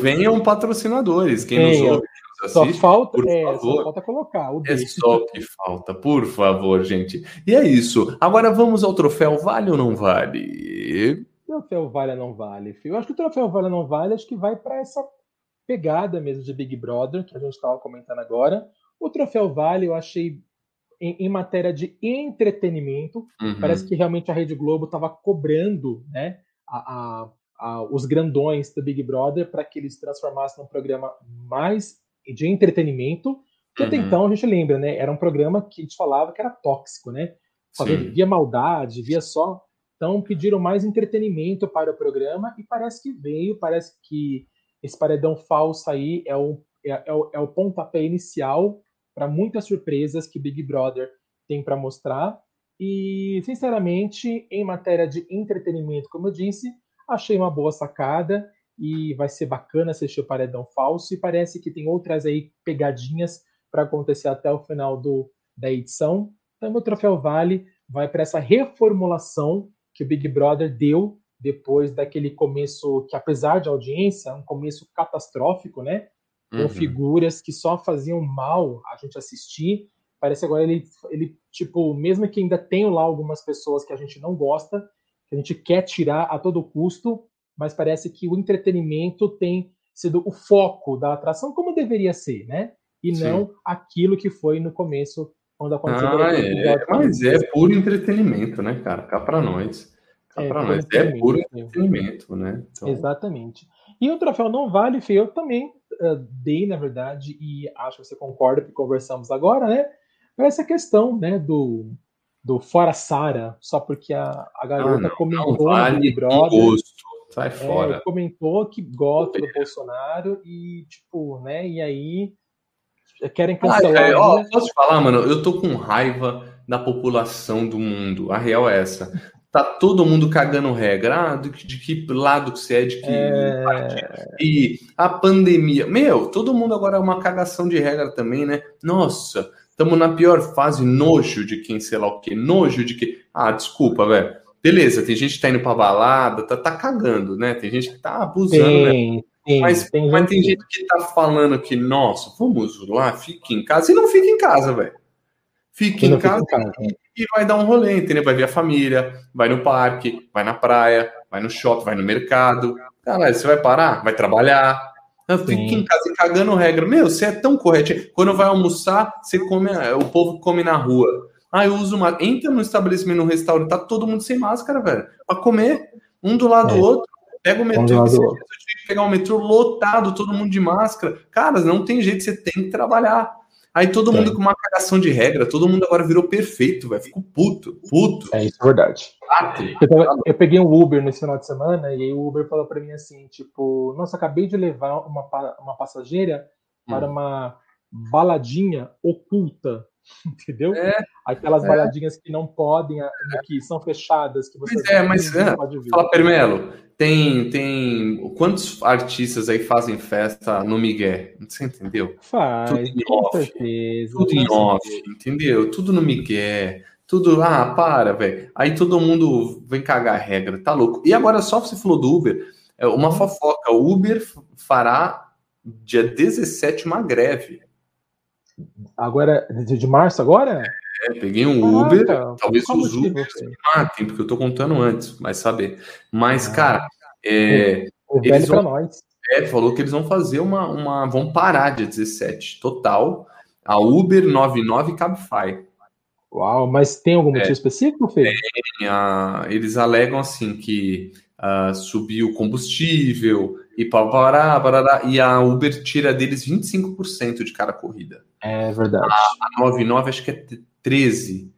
Venham patrocinadores. Quem nos ouve, assiste, só falta, por é, favor. Só falta colocar. O é só que falta, por favor, gente. E é isso. Agora vamos ao troféu Vale ou não vale? Troféu Vale ou não vale, filho? Eu acho que o troféu Vale ou não vale, acho que vai para essa pegada mesmo de Big Brother, que a gente estava comentando agora. O troféu Vale eu achei em, em matéria de entretenimento. Uhum. Parece que realmente a Rede Globo estava cobrando né, a, a, a, os grandões do Big Brother para que eles transformassem num programa mais de entretenimento. Que uhum. até então a gente lembra, né? Era um programa que a gente falava que era tóxico, né? via maldade, via só. Então pediram mais entretenimento para o programa e parece que veio, parece que esse paredão falso aí é o, é, é o, é o pontapé inicial para muitas surpresas que Big Brother tem para mostrar. E, sinceramente, em matéria de entretenimento, como eu disse, achei uma boa sacada e vai ser bacana assistir o Paredão Falso. E parece que tem outras aí pegadinhas para acontecer até o final do, da edição. Então, o Troféu Vale vai para essa reformulação que o Big Brother deu depois daquele começo que, apesar de audiência, um começo catastrófico, né? Com uhum. figuras que só faziam mal a gente assistir. Parece agora ele, ele, tipo, mesmo que ainda tenha lá algumas pessoas que a gente não gosta, que a gente quer tirar a todo custo, mas parece que o entretenimento tem sido o foco da atração, como deveria ser, né? E Sim. não aquilo que foi no começo, quando aconteceu. Ah, é, mas é puro entretenimento, né, cara? Cá pra nós. Cá é, pra nós. É puro entretenimento, né? Então... Exatamente. E o troféu não vale, eu também uh, dei, na verdade, e acho que você concorda que conversamos agora, né? Essa questão, né, do, do Fora Sara, só porque a, a garota ah, não, comentou não vale no Big Brother. Gosto. Sai é, fora. comentou que gosta do Bolsonaro e, tipo, né, e aí querem cancelar. Ah, é, ó, posso te falar, mano? Eu tô com raiva da população do mundo. A real é essa. Tá todo mundo cagando regra. Ah, de, de que lado que você é, de que é... E a pandemia. Meu, todo mundo agora é uma cagação de regra também, né? Nossa, estamos na pior fase, nojo de quem, sei lá o quê. Nojo de que. Ah, desculpa, velho. Beleza, tem gente que tá indo pra balada, tá, tá cagando, né? Tem gente que tá abusando, né? tem, né? Tem, mas tem, mas tem gente que tá falando que, nossa, vamos lá, fique em casa. E não fica em casa, velho. Fique em casa, fica em casa e, vai dar um rolê, entendeu? Vai ver a família, vai no parque, vai na praia, vai no shopping, vai no mercado. Caralho, você vai parar? Vai trabalhar. Fica em casa cagando regra. Meu, você é tão correto. Quando vai almoçar, você come, o povo come na rua. Ah, eu uso uma. Entra no estabelecimento, no restaurante, tá todo mundo sem máscara, velho. Pra comer, um do lado é. do outro. Pega o metrô, você pegar o metrô lotado, todo mundo de máscara. Cara, não tem jeito, você tem que trabalhar. Aí todo mundo é. com uma cagação de regra, todo mundo agora virou perfeito, velho. Fico puto, puto. É isso, é verdade. Eu, tava, eu, peguei um Uber nesse final de semana e aí o Uber falou para mim assim, tipo, nossa, acabei de levar uma, uma passageira para hum. uma baladinha oculta entendeu? É, Aquelas é. baladinhas que não podem, que são fechadas, que você mas é, mas é. Fala, Permelo, tem, tem quantos artistas aí fazem festa no Miguel? Você entendeu? Faz, tudo em off, certeza, tudo em off, entendeu? Tudo no Miguel. Tudo, ah, para, velho. Aí todo mundo vem cagar a regra, tá louco. E agora, só você falou do Uber, é uma uhum. fofoca. O Uber fará dia 17 uma greve. Agora, de, de março agora? É, peguei um Uber, talvez os Uber me matem, porque eu tô contando antes, mas saber. Mas, ah, cara, é, o eles vão, nós. É, falou que eles vão fazer uma, uma. vão parar dia 17, total. A Uber 99 Cabify. Uau, mas tem algum motivo é, específico, Fê? Tem, a, eles alegam assim que uh, subiu o combustível e parará, parará, e a Uber tira deles 25% de cada corrida. É verdade. A, a 99 acho que é 13.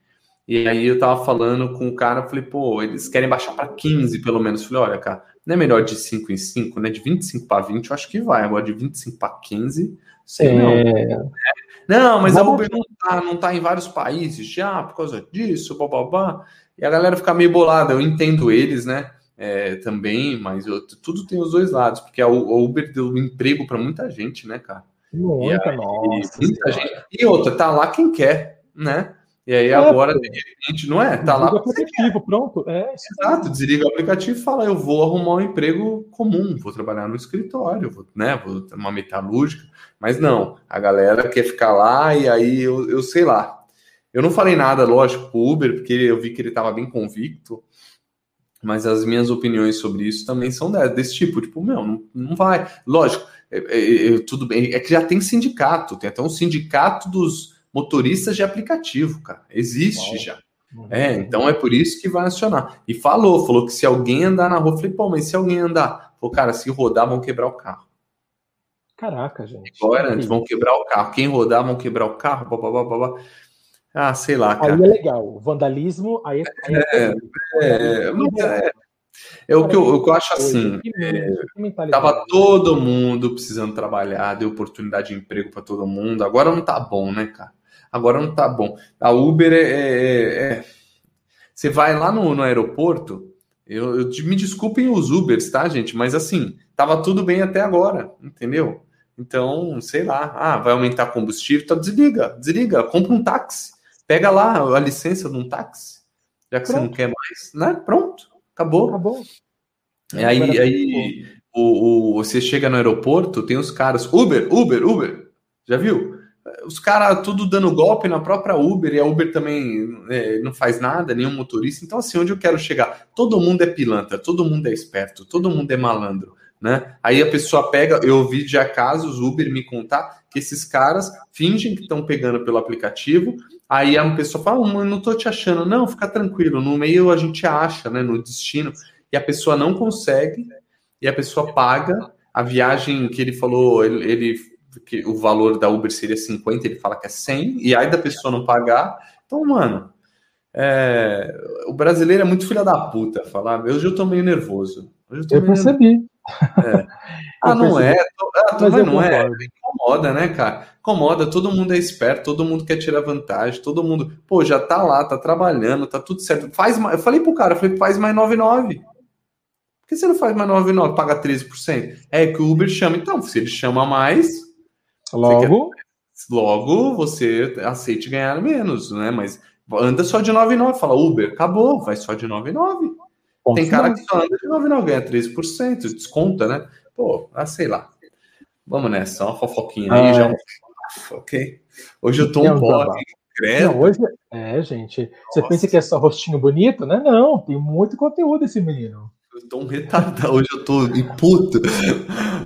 E aí eu tava falando com o cara, falei, pô, eles querem baixar para 15 pelo menos. Falei, olha, cara, não é melhor de 5 em 5, né? De 25 para 20, eu acho que vai. Agora de 25 para 15, sei é... não. Não, mas a Uber não tá, não tá em vários países já por causa disso, babá. E a galera fica meio bolada. Eu entendo eles, né? É, também, mas eu, tudo tem os dois lados, porque a, a Uber deu emprego para muita gente, né, cara? Muita, e aí, nossa. Muita gente. E outra, tá lá quem quer, né? E aí é, agora, de repente, não é? Tá lá. o aplicativo, pronto. É, Exato, desliga o aplicativo e fala: eu vou arrumar um emprego comum, vou trabalhar no escritório, vou, né? Vou ter uma metalúrgica. Mas não, a galera quer ficar lá e aí eu, eu sei lá. Eu não falei nada, lógico, pro Uber, porque eu vi que ele estava bem convicto, mas as minhas opiniões sobre isso também são desse tipo, tipo, meu, não, não vai. Lógico, é, é, é, tudo bem, é que já tem sindicato, tem até um sindicato dos motoristas de aplicativo, cara. Existe já. Uhum. É, então é por isso que vai acionar. E falou, falou que se alguém andar na rua, eu falei, pô, mas se alguém andar, falou, cara, se rodar, vão quebrar o carro. Caraca, gente. Agora, antes, vão quebrar o carro. Quem rodar, vão quebrar o carro, blá, blá, blá, blá. Ah, sei lá, cara. Aí é legal. Vandalismo, aí, é. é, é, mas é É o que eu, eu acho assim. É, tava todo mundo precisando trabalhar, deu oportunidade de emprego para todo mundo. Agora não tá bom, né, cara? Agora não tá bom. A Uber é. é, é... Você vai lá no, no aeroporto, eu, eu, me desculpem os Ubers, tá, gente? Mas assim, tava tudo bem até agora, entendeu? Então, sei lá, ah, vai aumentar combustível, então desliga, desliga, compra um táxi, pega lá a licença de um táxi, já que Pronto. você não quer mais, né? Pronto, acabou. Acabou. E aí, aí o, o, você chega no aeroporto, tem os caras, Uber, Uber, Uber, já viu? Os caras tudo dando golpe na própria Uber, e a Uber também é, não faz nada, nenhum motorista. Então, assim, onde eu quero chegar? Todo mundo é pilantra, todo mundo é esperto, todo mundo é malandro né? Aí a pessoa pega, eu ouvi já casos, Uber me contar, que esses caras fingem que estão pegando pelo aplicativo, aí a pessoa fala, oh, não tô te achando, não, fica tranquilo, no meio a gente acha, né, no destino, e a pessoa não consegue, e a pessoa paga, a viagem que ele falou, ele, ele que o valor da Uber seria 50, ele fala que é 100, e aí da pessoa não pagar, então, mano, é, o brasileiro é muito filha da puta, falar, hoje eu tô meio nervoso. eu, eu percebi. É. Ah, não é? Ah, mas não é. Incomoda, né, cara? Incomoda, todo mundo é esperto, todo mundo quer tirar vantagem, todo mundo, pô, já tá lá, tá trabalhando, tá tudo certo. Faz mais, eu falei pro cara, eu falei, faz mais 99. Por que você não faz mais 99, paga 13%? É que o Uber chama, então, se ele chama mais, logo, você quer, logo você aceite ganhar menos, né? Mas anda só de 99, fala Uber, acabou, vai só de 99. Tem cara que só anda de 99, ganha 13%, desconta, né? Pô, ah, sei lá. Vamos nessa, uma fofoquinha aí, ah, já. É. Ok. Hoje eu tô um pouco. Não, hoje, é, gente. Nossa. Você pensa que é só rostinho bonito, né? Não, tem muito conteúdo esse menino. Tô um retardado, hoje eu tô em puto.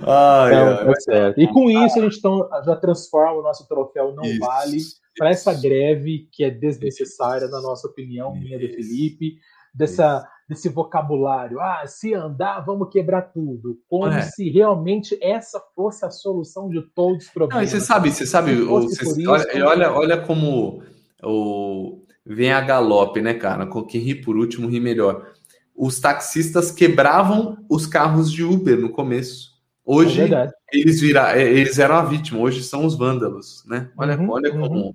Ai, ai, é certo. E com isso a gente tão, já transforma o nosso troféu não isso. vale para essa greve que é desnecessária, na nossa opinião, minha de Felipe, dessa desse vocabulário. Ah, se andar, vamos quebrar tudo. Como é. se realmente essa fosse a solução de todos os problemas. Não, você sabe, você sabe, você, isso, olha, olha, olha como o, vem a galope, né, cara? Com quem ri por último ri melhor. Os taxistas quebravam os carros de Uber no começo. Hoje é eles virar, é, eles eram a vítima, hoje são os vândalos, né? Olha, uhum, olha como uhum.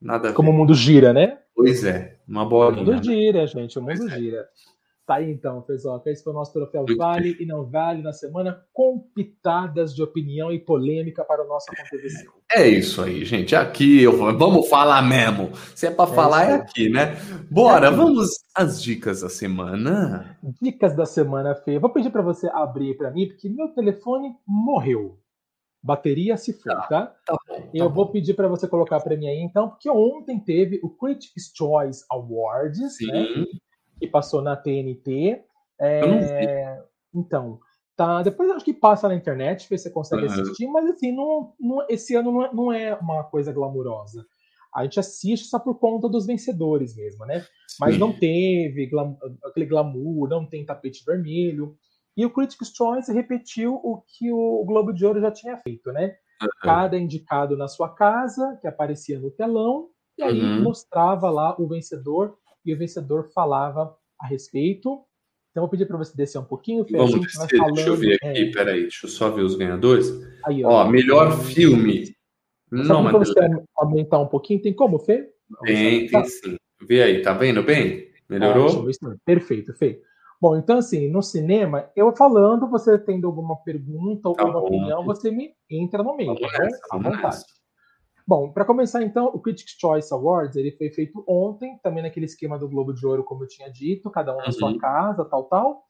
nada Como o mundo gira, né? Pois é, uma bolinha. O mundo gira, gente, o mundo pois é. gira. É. Tá aí então, pessoal. Esse foi o nosso troféu Vale e Não Vale na semana, com pitadas de opinião e polêmica para o nosso acontecimento. É isso aí, gente. Aqui eu vou, vamos falar mesmo. Se é para é falar, é aqui, né? Bora, é aqui. vamos às dicas da semana. Dicas da semana, Fê. Vou pedir para você abrir para mim, porque meu telefone morreu. Bateria se foi, tá? tá? tá bom, tá eu bom. vou pedir para você colocar para mim aí, então, porque ontem teve o Critics' Choice Awards, Sim. né? Que passou na TNT. É, então, tá. Depois acho que passa na internet, ver se você consegue uhum. assistir, mas assim, não, não, esse ano não é, não é, uma coisa glamurosa. A gente assiste só por conta dos vencedores mesmo, né? Mas Sim. não teve glam, aquele glamour, não tem tapete vermelho. E o Critics' Choice repetiu o que o Globo de Ouro já tinha feito, né? Uhum. Cada indicado na sua casa, que aparecia no telão, e aí uhum. mostrava lá o vencedor e o vencedor falava a respeito. Então, vou pedir para você descer um pouquinho. Vamos descer, falando, deixa eu ver aqui, é... peraí, deixa eu só ver os ganhadores. Aí, ó, ó melhor filme. Não, mas você aumentar um pouquinho, tem como, Fê? Tem, tem sim. Vê aí, tá vendo bem? Melhorou? Perfeito, Fê. Bom, então assim, no cinema, eu falando, você tendo alguma pergunta ou tá alguma opinião, você me entra no meio, tá bom? À vontade. Nessa. Bom, para começar então, o Critics' Choice Awards ele foi feito ontem, também naquele esquema do Globo de Ouro, como eu tinha dito, cada um na uhum. sua casa, tal, tal.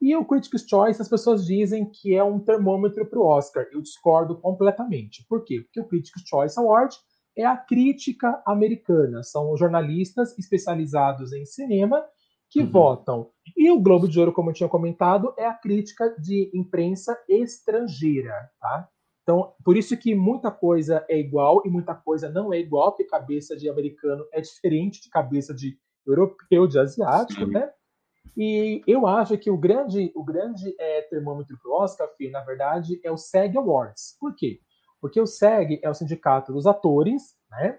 E o Critics' Choice, as pessoas dizem que é um termômetro para o Oscar. Eu discordo completamente. Por quê? Porque o Critics' Choice Award é a crítica americana. São jornalistas especializados em cinema que uhum. votam. E o Globo de Ouro, como eu tinha comentado, é a crítica de imprensa estrangeira, tá? Então, por isso que muita coisa é igual e muita coisa não é igual, porque cabeça de americano é diferente de cabeça de europeu, de asiático, Sim. né? E eu acho que o grande, o grande é, termômetro para o Oscar, Fih, na verdade, é o SEG Awards. Por quê? Porque o SEG é o sindicato dos atores, né?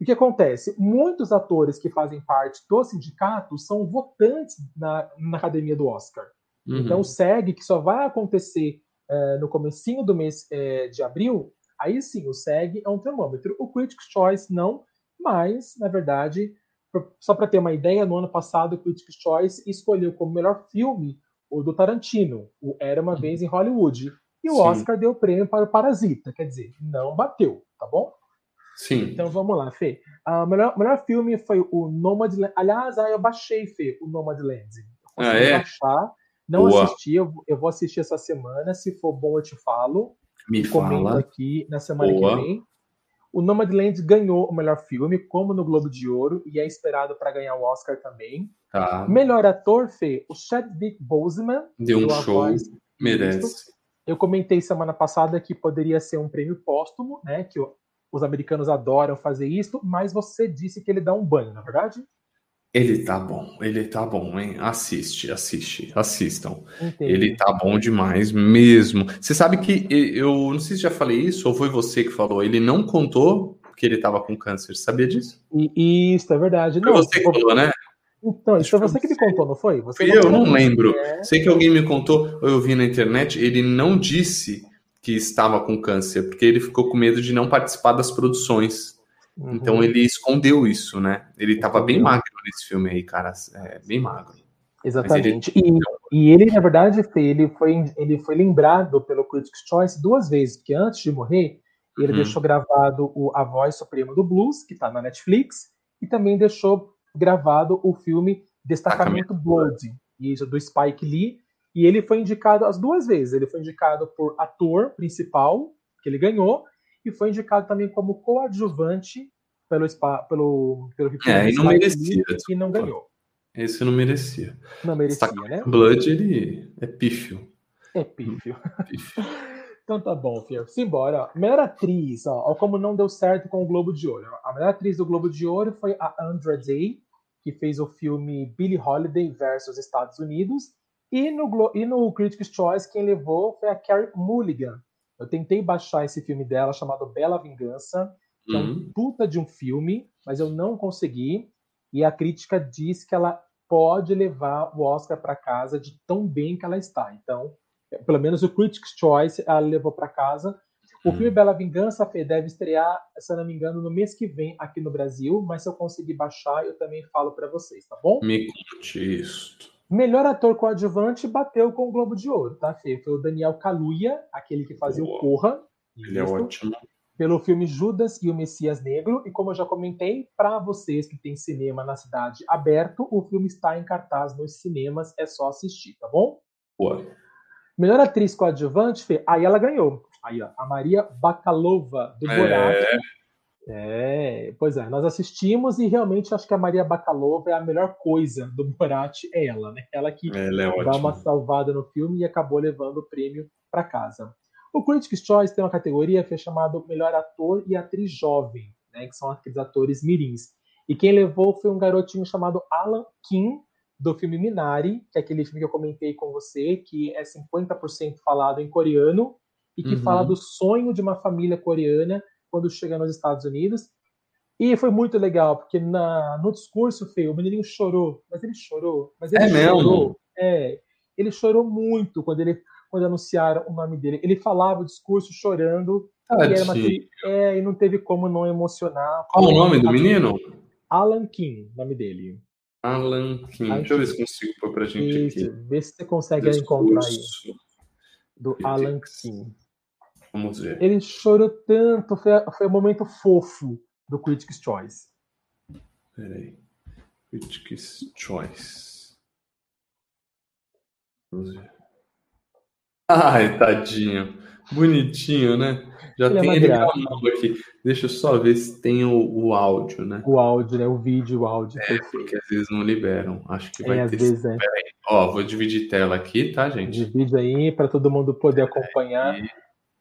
O que acontece? Muitos atores que fazem parte do sindicato são votantes na, na academia do Oscar. Uhum. Então, o SEG, que só vai acontecer é, no comecinho do mês é, de abril, aí sim, o SEG é um termômetro. O Critics' Choice não, mas, na verdade, só para ter uma ideia, no ano passado o Critics' Choice escolheu como melhor filme o do Tarantino, o Era Uma Vez em Hollywood. E o sim. Oscar deu o prêmio para o Parasita, quer dizer, não bateu, tá bom? Sim. Então vamos lá, Fê. O melhor, melhor filme foi o Nomadland. Aliás, ah, eu baixei, Fê, o Nomadland. Eu ah, é? baixar. Não Boa. assisti, eu, eu, vou assistir essa semana. Se for bom, eu te falo. Me fala. aqui na semana Boa. que vem. O Nomadland ganhou o melhor filme, como no Globo de Ouro, e é esperado para ganhar o Oscar também. Tá. Melhor ator, Fê, o Chadwick Boseman. Deu um show, merece. Eu comentei semana passada que poderia ser um prêmio póstumo, né? Que os americanos adoram fazer isso, mas você disse que ele dá um banho, na é verdade? Ele tá bom, ele tá bom, hein? Assiste, assiste, assistam. Entendi. Ele tá bom demais mesmo. Você sabe que eu não sei se já falei isso ou foi você que falou, ele não contou que ele tava com câncer, sabia disso? E, isso, é verdade. Foi não, você que falou, né? Então, isso foi você que me contou, não foi? Você eu não lembro. É... Sei que alguém me contou, ou eu vi na internet, ele não disse que estava com câncer, porque ele ficou com medo de não participar das produções. Uhum. Então ele escondeu isso, né? Ele estava bem magro nesse filme aí, cara, é, bem magro. Exatamente. Ele... E, e, ele, na verdade, ele foi, ele foi lembrado pelo Critics' Choice duas vezes, porque antes de morrer, ele hum. deixou gravado o A Voz Suprema do Blues, que está na Netflix, e também deixou gravado o filme Destacamento Blood, do Spike Lee, e ele foi indicado as duas vezes. Ele foi indicado por ator principal, que ele ganhou, e foi indicado também como coadjuvante pelo pelo pelo É, e não merecia. E não ganhou. Esse não merecia. Não merecia, né? Blood, ele é pífio. É pífio. pífio. então tá bom, Fio. Simbora. Melhor atriz, ó, ó, como não deu certo com o Globo de Ouro. A melhor atriz do Globo de Ouro foi a Andra Day, que fez o filme Billie Holiday versus Estados Unidos. E no, e no Critics' Choice, quem levou foi a Carrie Mulligan. Eu tentei baixar esse filme dela, chamado Bela Vingança, que uhum. é um uhum. puta de um filme, mas eu não consegui. E a crítica diz que ela pode levar o Oscar para casa de tão bem que ela está. Então, pelo menos o Critics' Choice ela levou para casa. O filme uhum. Bela Vingança, Fê, deve estrear, se eu não me engano, no mês que vem aqui no Brasil, mas se eu conseguir baixar, eu também falo para vocês, tá bom? Me conte isso. Melhor ator coadjuvante bateu com o Globo de Ouro, tá, Fê? Foi o Daniel Kaluuya, aquele que fazia Boa. o Corra. Ele é ótimo. Pelo filme Judas e o Messias Negro. E como eu já comentei, para vocês que têm cinema na cidade aberto, o filme está em cartaz nos cinemas, é só assistir, tá bom? Boa. Melhor atriz coadjuvante, Fê, aí ela ganhou. Aí, ó, a Maria Bakalova, do Borat. É. É, pois é, nós assistimos e realmente acho que a Maria Bakalova é a melhor coisa do Borat, é ela, né? Ela que ela é dá uma salvada no filme e acabou levando o prêmio para casa. O Critics' Choice tem uma categoria que é chamada Melhor Ator e Atriz Jovem, né? Que são aqueles atores mirins. E quem levou foi um garotinho chamado Alan Kim, do filme Minari, que é aquele filme que eu comentei com você, que é 50% falado em coreano e que uhum. fala do sonho de uma família coreana quando chega nos Estados Unidos. E foi muito legal, porque na, no discurso, feio, o menininho chorou, mas ele chorou, mas ele é chorou. Mesmo? É, ele chorou muito quando ele quando anunciaram o nome dele. Ele falava o discurso chorando e, uma, é, e, não teve como não emocionar. Qual o nome do menino? Alan Kim, nome dele. Alan Kim. Deixa eu ver se consigo pôr pra gente Isso, aqui. Vê se você consegue discurso encontrar aí. Do Alan Kim. Vamos ver. Ele chorou tanto, foi, foi um momento fofo do Critics' Choice. Peraí. Critics' Choice. Vamos ver. Ai, tadinho. Bonitinho, né? Já ele é tem é ele gravando aqui. Deixa eu só ver se tem o, o, áudio, né? O áudio, né? O vídeo, o áudio. É, porque às vezes não liberam. Acho que vai é, ter. Às vezes é. Ó, vou dividir tela aqui, tá, gente? Divide aí para todo mundo poder acompanhar. Aí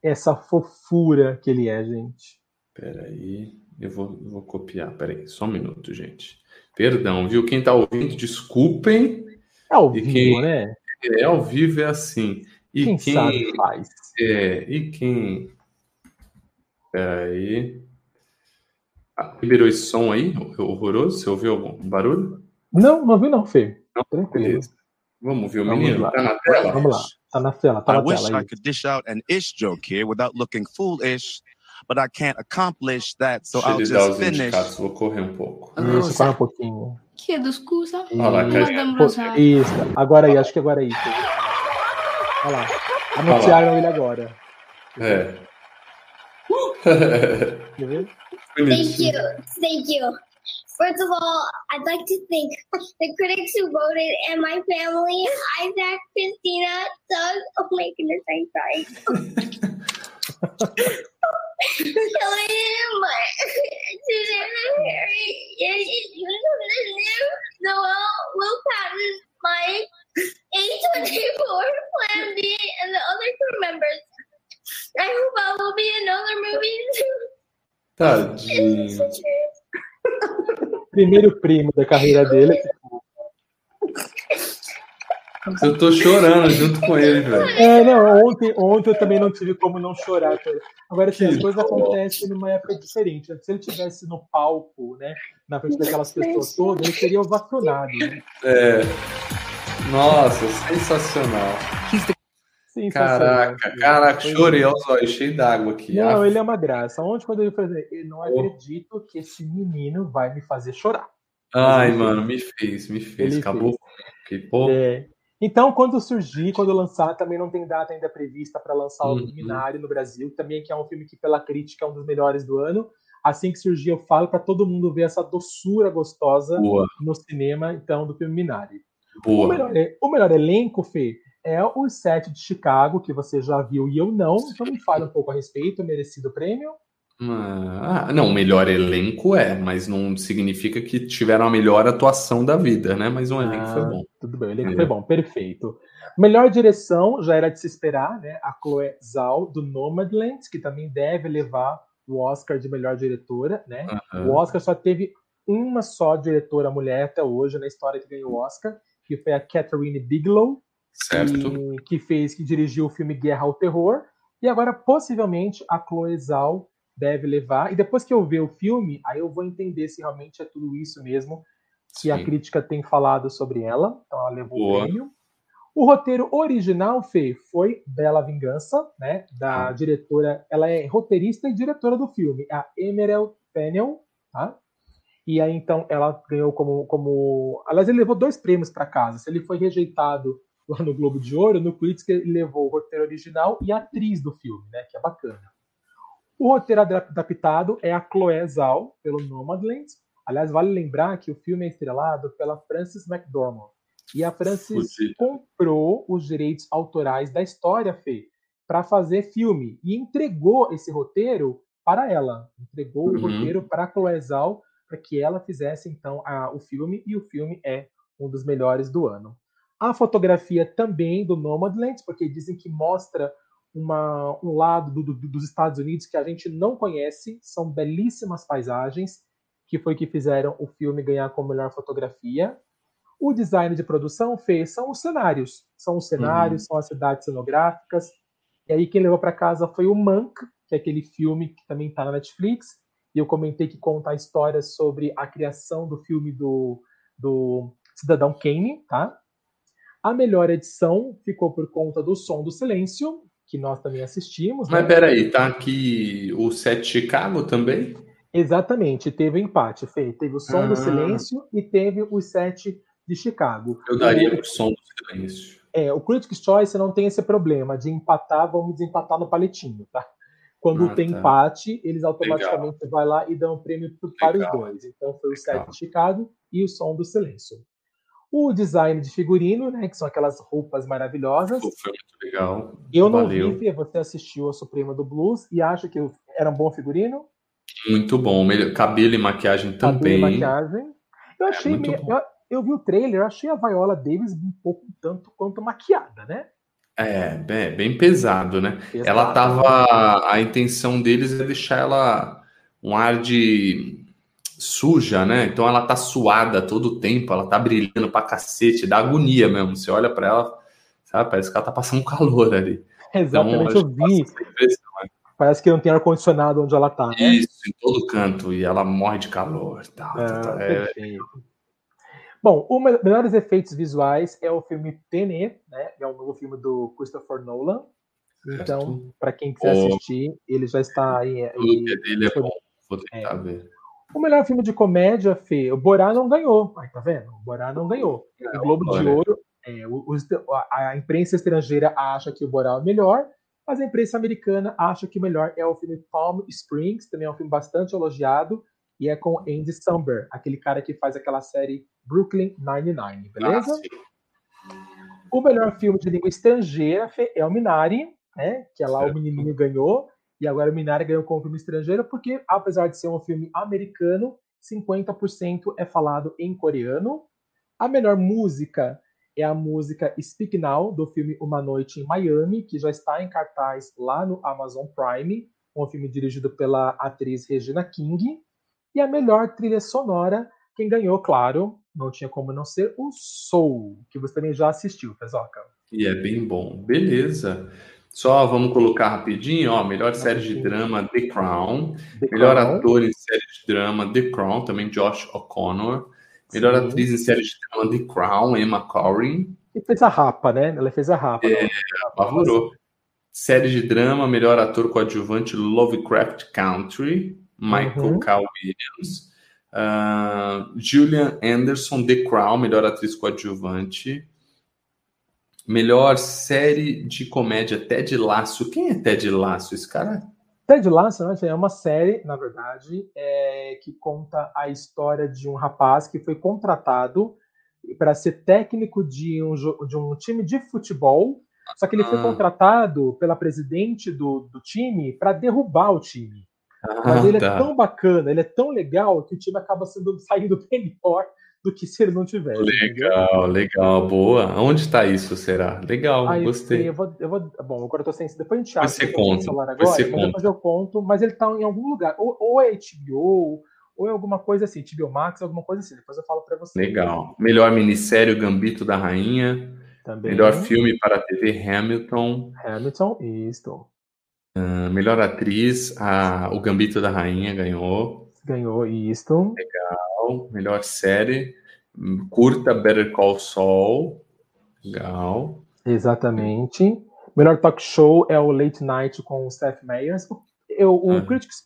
essa fofura que ele é, gente. Peraí, eu vou, vou copiar. Peraí, só um minuto, gente. Perdão, viu? Quem tá ouvindo, desculpem. É ao vivo, quem, né? É ao vivo, é assim. E quem, quem sabe faz. É, e quem. Peraí. Ah, liberou esse som aí, horroroso? Você ouviu algum barulho? Não, não ouvi não, Fê. Não, Tranquilo. Beleza. Vamos ver o Vamos menino? Lá. Tá na tela? Vamos lá. Tá na tela, tá na I tela. wish I could dish out an ish joke here without looking foolish, but I can't accomplish that, so I'll just finish. Vou correr um pouco. Isso, corre um pouquinho. Chiedo scusa. Olha lá, cara. Isso, agora aí, acho que agora aí. Olha lá. Anunciaram ele agora. É. Quer ver? Thank you. Thank you. First of all, I'd like to thank the critics who voted and my family, Isaac, Christina, Doug. Oh my goodness, I'm crying. Susanna, Harry, Noel, Will Patton, Mike, A24, Plan B, and the other crew members. I hope I will be in another movie soon. Tadinho. Primeiro primo da carreira dele. Eu tô chorando junto com ele, velho. É, não, ontem, ontem eu também não tive como não chorar. Agora, assim, as coisas acontecem numa época diferente. Se ele tivesse no palco, né, na frente daquelas pessoas todas, ele seria ovacionado. Né? É. Nossa, sensacional. Caraca, caraca, chorei aos olhos, cheio d'água aqui. Não, ele é uma graça. Ontem, quando ele falou, eu não acredito que esse menino vai me fazer chorar. Ai, mano, me fez, me fez. Ele Acabou. Fez. Que, é. Então, quando surgir, quando lançar, também não tem data ainda prevista para lançar o uhum. Luminário no Brasil, também que é um filme que, pela crítica, é um dos melhores do ano. Assim que surgir, eu falo para todo mundo ver essa doçura gostosa Boa. no cinema, então, do filme Minari. Boa. O melhor, o melhor elenco, Fê, é o set de Chicago, que você já viu e eu não. Então me fale um pouco a respeito, merecido prêmio. Ah, não, melhor elenco é, mas não significa que tiveram a melhor atuação da vida, né? Mas o elenco ah, foi bom. Tudo bem, o elenco é. foi bom, perfeito. Melhor direção, já era de se esperar, né? A Chloe Zhao, do Nomadland, que também deve levar o Oscar de melhor diretora, né? Uhum. O Oscar só teve uma só diretora mulher até hoje na história que ganhou o Oscar, que foi a Catherine Bigelow, Certo. Que, que, fez, que dirigiu o filme Guerra ao Terror. E agora, possivelmente, a Chloe Zhao deve levar. E depois que eu ver o filme, aí eu vou entender se realmente é tudo isso mesmo que Sim. a crítica tem falado sobre ela. Então ela levou Boa. o prêmio. O roteiro original, Fê, foi Bela Vingança, né? Da ah. diretora. Ela é roteirista e diretora do filme, a Emerald Fennell, tá? E aí, então, ela ganhou como. como... Aliás, ele levou dois prêmios para casa. Se ele foi rejeitado lá no Globo de Ouro, no Critics ele levou o roteiro original e a atriz do filme, né, que é bacana. O roteiro adaptado é a Chloé Zhao, pelo Nomadland. Aliás, vale lembrar que o filme é estrelado pela Frances McDormand. E a Frances comprou os direitos autorais da história, Fê, para fazer filme. E entregou esse roteiro para ela. Entregou uhum. o roteiro para a Chloé Zhao para que ela fizesse, então, a, o filme. E o filme é um dos melhores do ano. A fotografia também do Nomadland, porque dizem que mostra uma, um lado do, do, dos Estados Unidos que a gente não conhece, são belíssimas paisagens, que foi que fizeram o filme ganhar como melhor fotografia. O design de produção fez são os cenários, são os cenários, uhum. são as cidades cenográficas. E aí quem levou para casa foi o Mank, que é aquele filme que também está na Netflix. E eu comentei que conta a história sobre a criação do filme do, do Cidadão Kane, tá? A melhor edição ficou por conta do Som do Silêncio, que nós também assistimos. Mas né? peraí, tá aqui o Set Chicago também? Exatamente, teve o um empate, Fê. Teve o Som ah. do Silêncio e teve o Set de Chicago. Eu daria o Som do Silêncio. É, o Critics' Choice não tem esse problema de empatar, vamos desempatar no paletinho, tá? Quando ah, tem tá. empate, eles automaticamente Legal. vai lá e dão o prêmio para Legal. os dois. Então foi o Set de Chicago e o Som do Silêncio. O design de figurino, né? Que são aquelas roupas maravilhosas. Foi muito legal. Eu não Valeu. vi, você assistiu a Suprema do Blues e acha que era um bom figurino? Muito bom. Cabelo e maquiagem também. Cabelo e maquiagem. Eu é, achei é meio, eu, eu, vi o trailer, eu achei a Viola Davis um pouco tanto quanto maquiada, né? É, bem, bem pesado, né? Pesado. Ela tava. A intenção deles é deixar ela um ar de suja, né? Então ela tá suada todo o tempo, ela tá brilhando pra cacete, dá agonia mesmo. Você olha para ela, sabe? Parece que ela tá passando calor ali. Exatamente, então, eu vi. Parece que não tem ar-condicionado onde ela tá. Né? Isso, em todo canto. E ela morre de calor. Tal, é, tal, é... Bom, os melhores efeitos visuais é o filme Tenet, né? É o novo filme do Christopher Nolan. Então, para quem quiser o... assistir, ele já está aí. O dele é bom. Vou tentar é. ver. O melhor filme de comédia, Fê, o Borá não ganhou. Ai, tá vendo? O Borá não ganhou. É, o Globo de Ouro, é, a, a, imprensa estrangeira acha que o Borá é o melhor, mas a imprensa americana acha que o melhor é o filme Palm Springs, também é um filme bastante elogiado, e é com Andy Samberg, aquele cara que faz aquela série Brooklyn Nine-Nine, beleza? Ah, o melhor filme de língua estrangeira Fê, é o Minari, né? Que é lá certo. o menininho ganhou e agora o Minari ganhou como filme estrangeiro, porque apesar de ser um filme americano, 50% é falado em coreano. A melhor música é a música Speak Now, do filme Uma Noite em Miami, que já está em cartaz lá no Amazon Prime, um filme dirigido pela atriz Regina King. E a melhor trilha sonora, quem ganhou, claro, não tinha como não ser, o Soul, que você também já assistiu, Pesoca. E é bem bom. Beleza. Só vamos colocar rapidinho, ó, melhor série de drama The Crown, The melhor Crown. ator em série de drama The Crown, também Josh O'Connor, melhor Sim. atriz em série de drama The Crown, Emma Corrin. E fez a rapa, né? Ela fez a rapa. É, apavorou. Série de drama, melhor ator coadjuvante Lovecraft Country, Michael uhum. K. Williams. Uh, Julian Anderson, The Crown, melhor atriz coadjuvante. Melhor série de comédia, Ted Lasso. Quem é Ted Lasso? Esse cara? Ted Lasso né, é uma série, na verdade, é, que conta a história de um rapaz que foi contratado para ser técnico de um, de um time de futebol. Só que ele ah. foi contratado pela presidente do, do time para derrubar o time. Ah, Mas ele é tá. é tão bacana, ele é tão legal que o time acaba sendo, saindo melhor do que se ele não tivesse. Legal, entendeu? legal, boa. Onde está isso, será? Legal, gostei. Eu vou, eu vou, bom, agora eu tô sem. Depois a gente acha. Você conta. Agora, você mas depois eu conto, mas ele está em algum lugar. Ou, ou é HBO, ou é alguma coisa assim, HBO Max, alguma coisa assim. Depois eu falo para você. Legal. Melhor minissérie, Gambito da Rainha. Também. Melhor filme para a TV, Hamilton. Hamilton, isso. Uh, melhor atriz, a, o Gambito da Rainha ganhou. Ganhou isto. Legal. Melhor série. Curta Better Call Saul. Legal. Exatamente. Melhor talk show é o Late Night com o Seth Meyers. Eu, o ah. Critics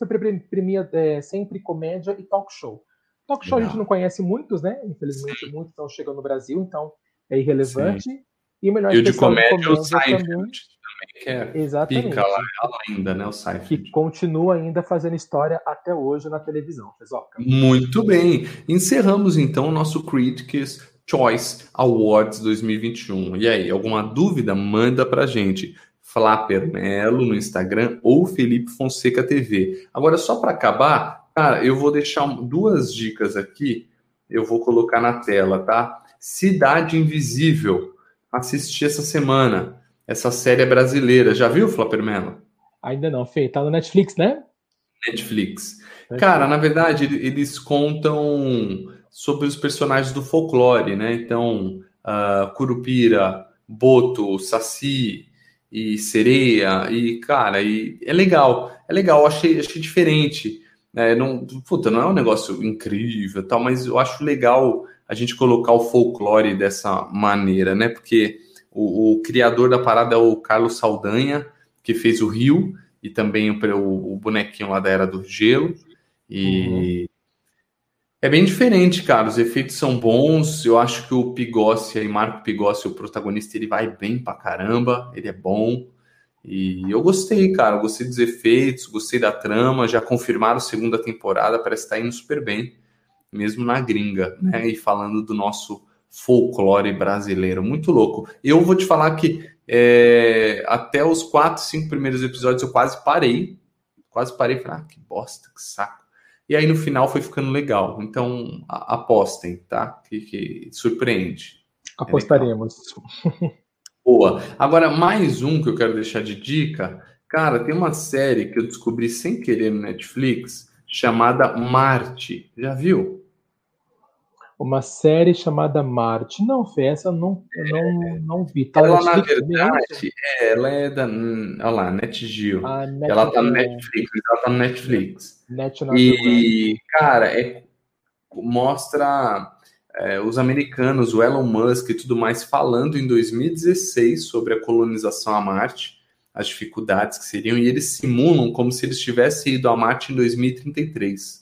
premia é, sempre comédia e talk show. Talk show Legal. a gente não conhece muitos, né? Infelizmente, Sim. muitos estão chegando no Brasil, então é irrelevante. Sim. E o melhor e o de comédia, comédia o Seinfeld que é Exatamente. pica lá ainda, né, o Seinfeld. Que continua ainda fazendo história até hoje na televisão, Fezoca. Muito bem. Encerramos então o nosso Critics Choice Awards 2021. E aí, alguma dúvida? Manda pra gente. Flapper Melo no Instagram ou Felipe Fonseca TV. Agora, só para acabar, cara, eu vou deixar duas dicas aqui. Eu vou colocar na tela, tá? Cidade Invisível. Assisti essa semana essa série é brasileira. Já viu, Flappermelo? Ainda não, Fê. Tá no Netflix, né? Netflix. Cara, na verdade, eles contam sobre os personagens do folclore, né? Então, uh, Curupira, Boto, Saci e Sereia, e, cara, e é legal. É legal, achei, achei diferente. É, não, puta, não é um negócio incrível, tal, mas eu acho legal a gente colocar o folclore dessa maneira, né? Porque o, o, criador da parada é o Carlos Saldanha, que fez o Rio e também o, o bonequinho lá da Era do Gelo. E uhum. é bem diferente, cara. Os efeitos são bons. Eu acho que o Pigossi, aí, Marco Pigossi, o protagonista, ele vai bem pra caramba. Ele é bom. E eu gostei, cara. Eu gostei dos efeitos, gostei da trama. Já confirmaram a segunda temporada, parece estar tá indo super bem, mesmo na gringa, né? E falando do nosso folclore brasileiro. Muito louco. Eu vou te falar que é, até os quatro, cinco primeiros episódios eu quase parei. Quase parei e falei, ah, que bosta, que saco. E aí no final foi ficando legal. Então a, apostem, tá? Que, que surpreende. É Apostaremos. É Boa. Agora, mais um que eu quero deixar de dica. Cara, tem uma série que eu descobri sem querer no Netflix chamada Marte. Já viu? Uma série chamada Marte. Não, Fê, essa eu não, eu não, não vi. Tá ela, na verdade, é, ela é da. Olha lá, NetGeo. Ah, Net ela tá no Netflix. Ela tá no Netflix. Net e, cara, é, mostra é, os americanos, o Elon Musk e tudo mais, falando em 2016 sobre a colonização a Marte, as dificuldades que seriam, e eles simulam como se eles tivessem ido a Marte em 2033.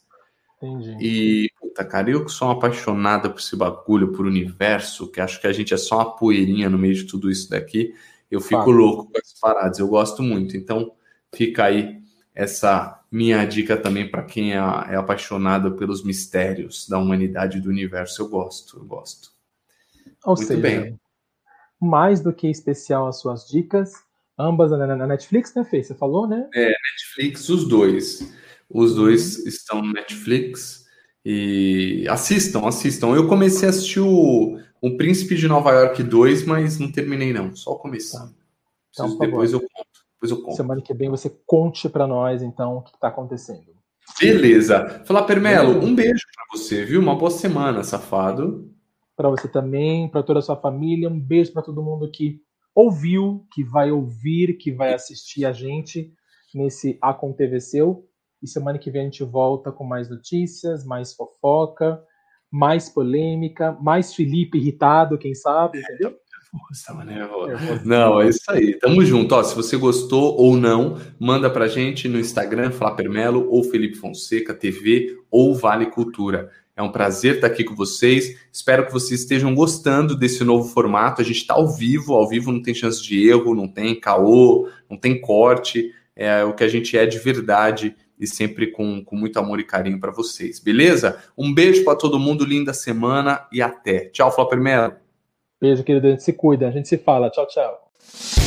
Entendi. E, puta, cara, eu que sou uma apaixonada por esse bagulho, por universo, que acho que a gente é só uma poeirinha no meio de tudo isso daqui, eu fico louco com essas paradas, eu gosto muito. Então, fica aí essa minha dica também para quem é, é, apaixonado pelos mistérios da humanidade e do universo. Eu gosto, eu gosto. Ou Muito seja, bem. mais do que especial as suas dicas, ambas na, Netflix, né, Fê? Você falou, né? É, Netflix, os dois. Os dois uhum. estão no Netflix. E assistam, assistam. Eu comecei a assistir o, o Príncipe de Nova York 2, mas não terminei, não. Só comecei. Tá. Então, depois eu conto. Depois eu conto. Semana que vem você conte para nós, então, o que está acontecendo. Beleza. Falar, Permelo, um beijo para você, viu? Uma boa semana, safado. Para você também, para toda a sua família. Um beijo para todo mundo que ouviu, que vai ouvir, que vai assistir a gente nesse Aconteceu. E semana que vem a gente volta com mais notícias, mais fofoca, mais polêmica, mais Felipe irritado, quem sabe, entendeu? Nervoso. Não, é isso aí. Tamo junto. Ó, se você gostou ou não, manda pra gente no Instagram, Flapermelo, ou Felipe Fonseca TV, ou Vale Cultura. É um prazer estar aqui com vocês. Espero que vocês estejam gostando desse novo formato. A gente está ao vivo, ao vivo não tem chance de erro, não tem caô, não tem corte. É o que a gente é de verdade e sempre com, com muito amor e carinho para vocês, beleza? Um beijo para todo mundo, linda semana e até. Tchau, Flopper Melo. Beijo, querido. A gente se cuida, a gente se fala. Tchau, tchau.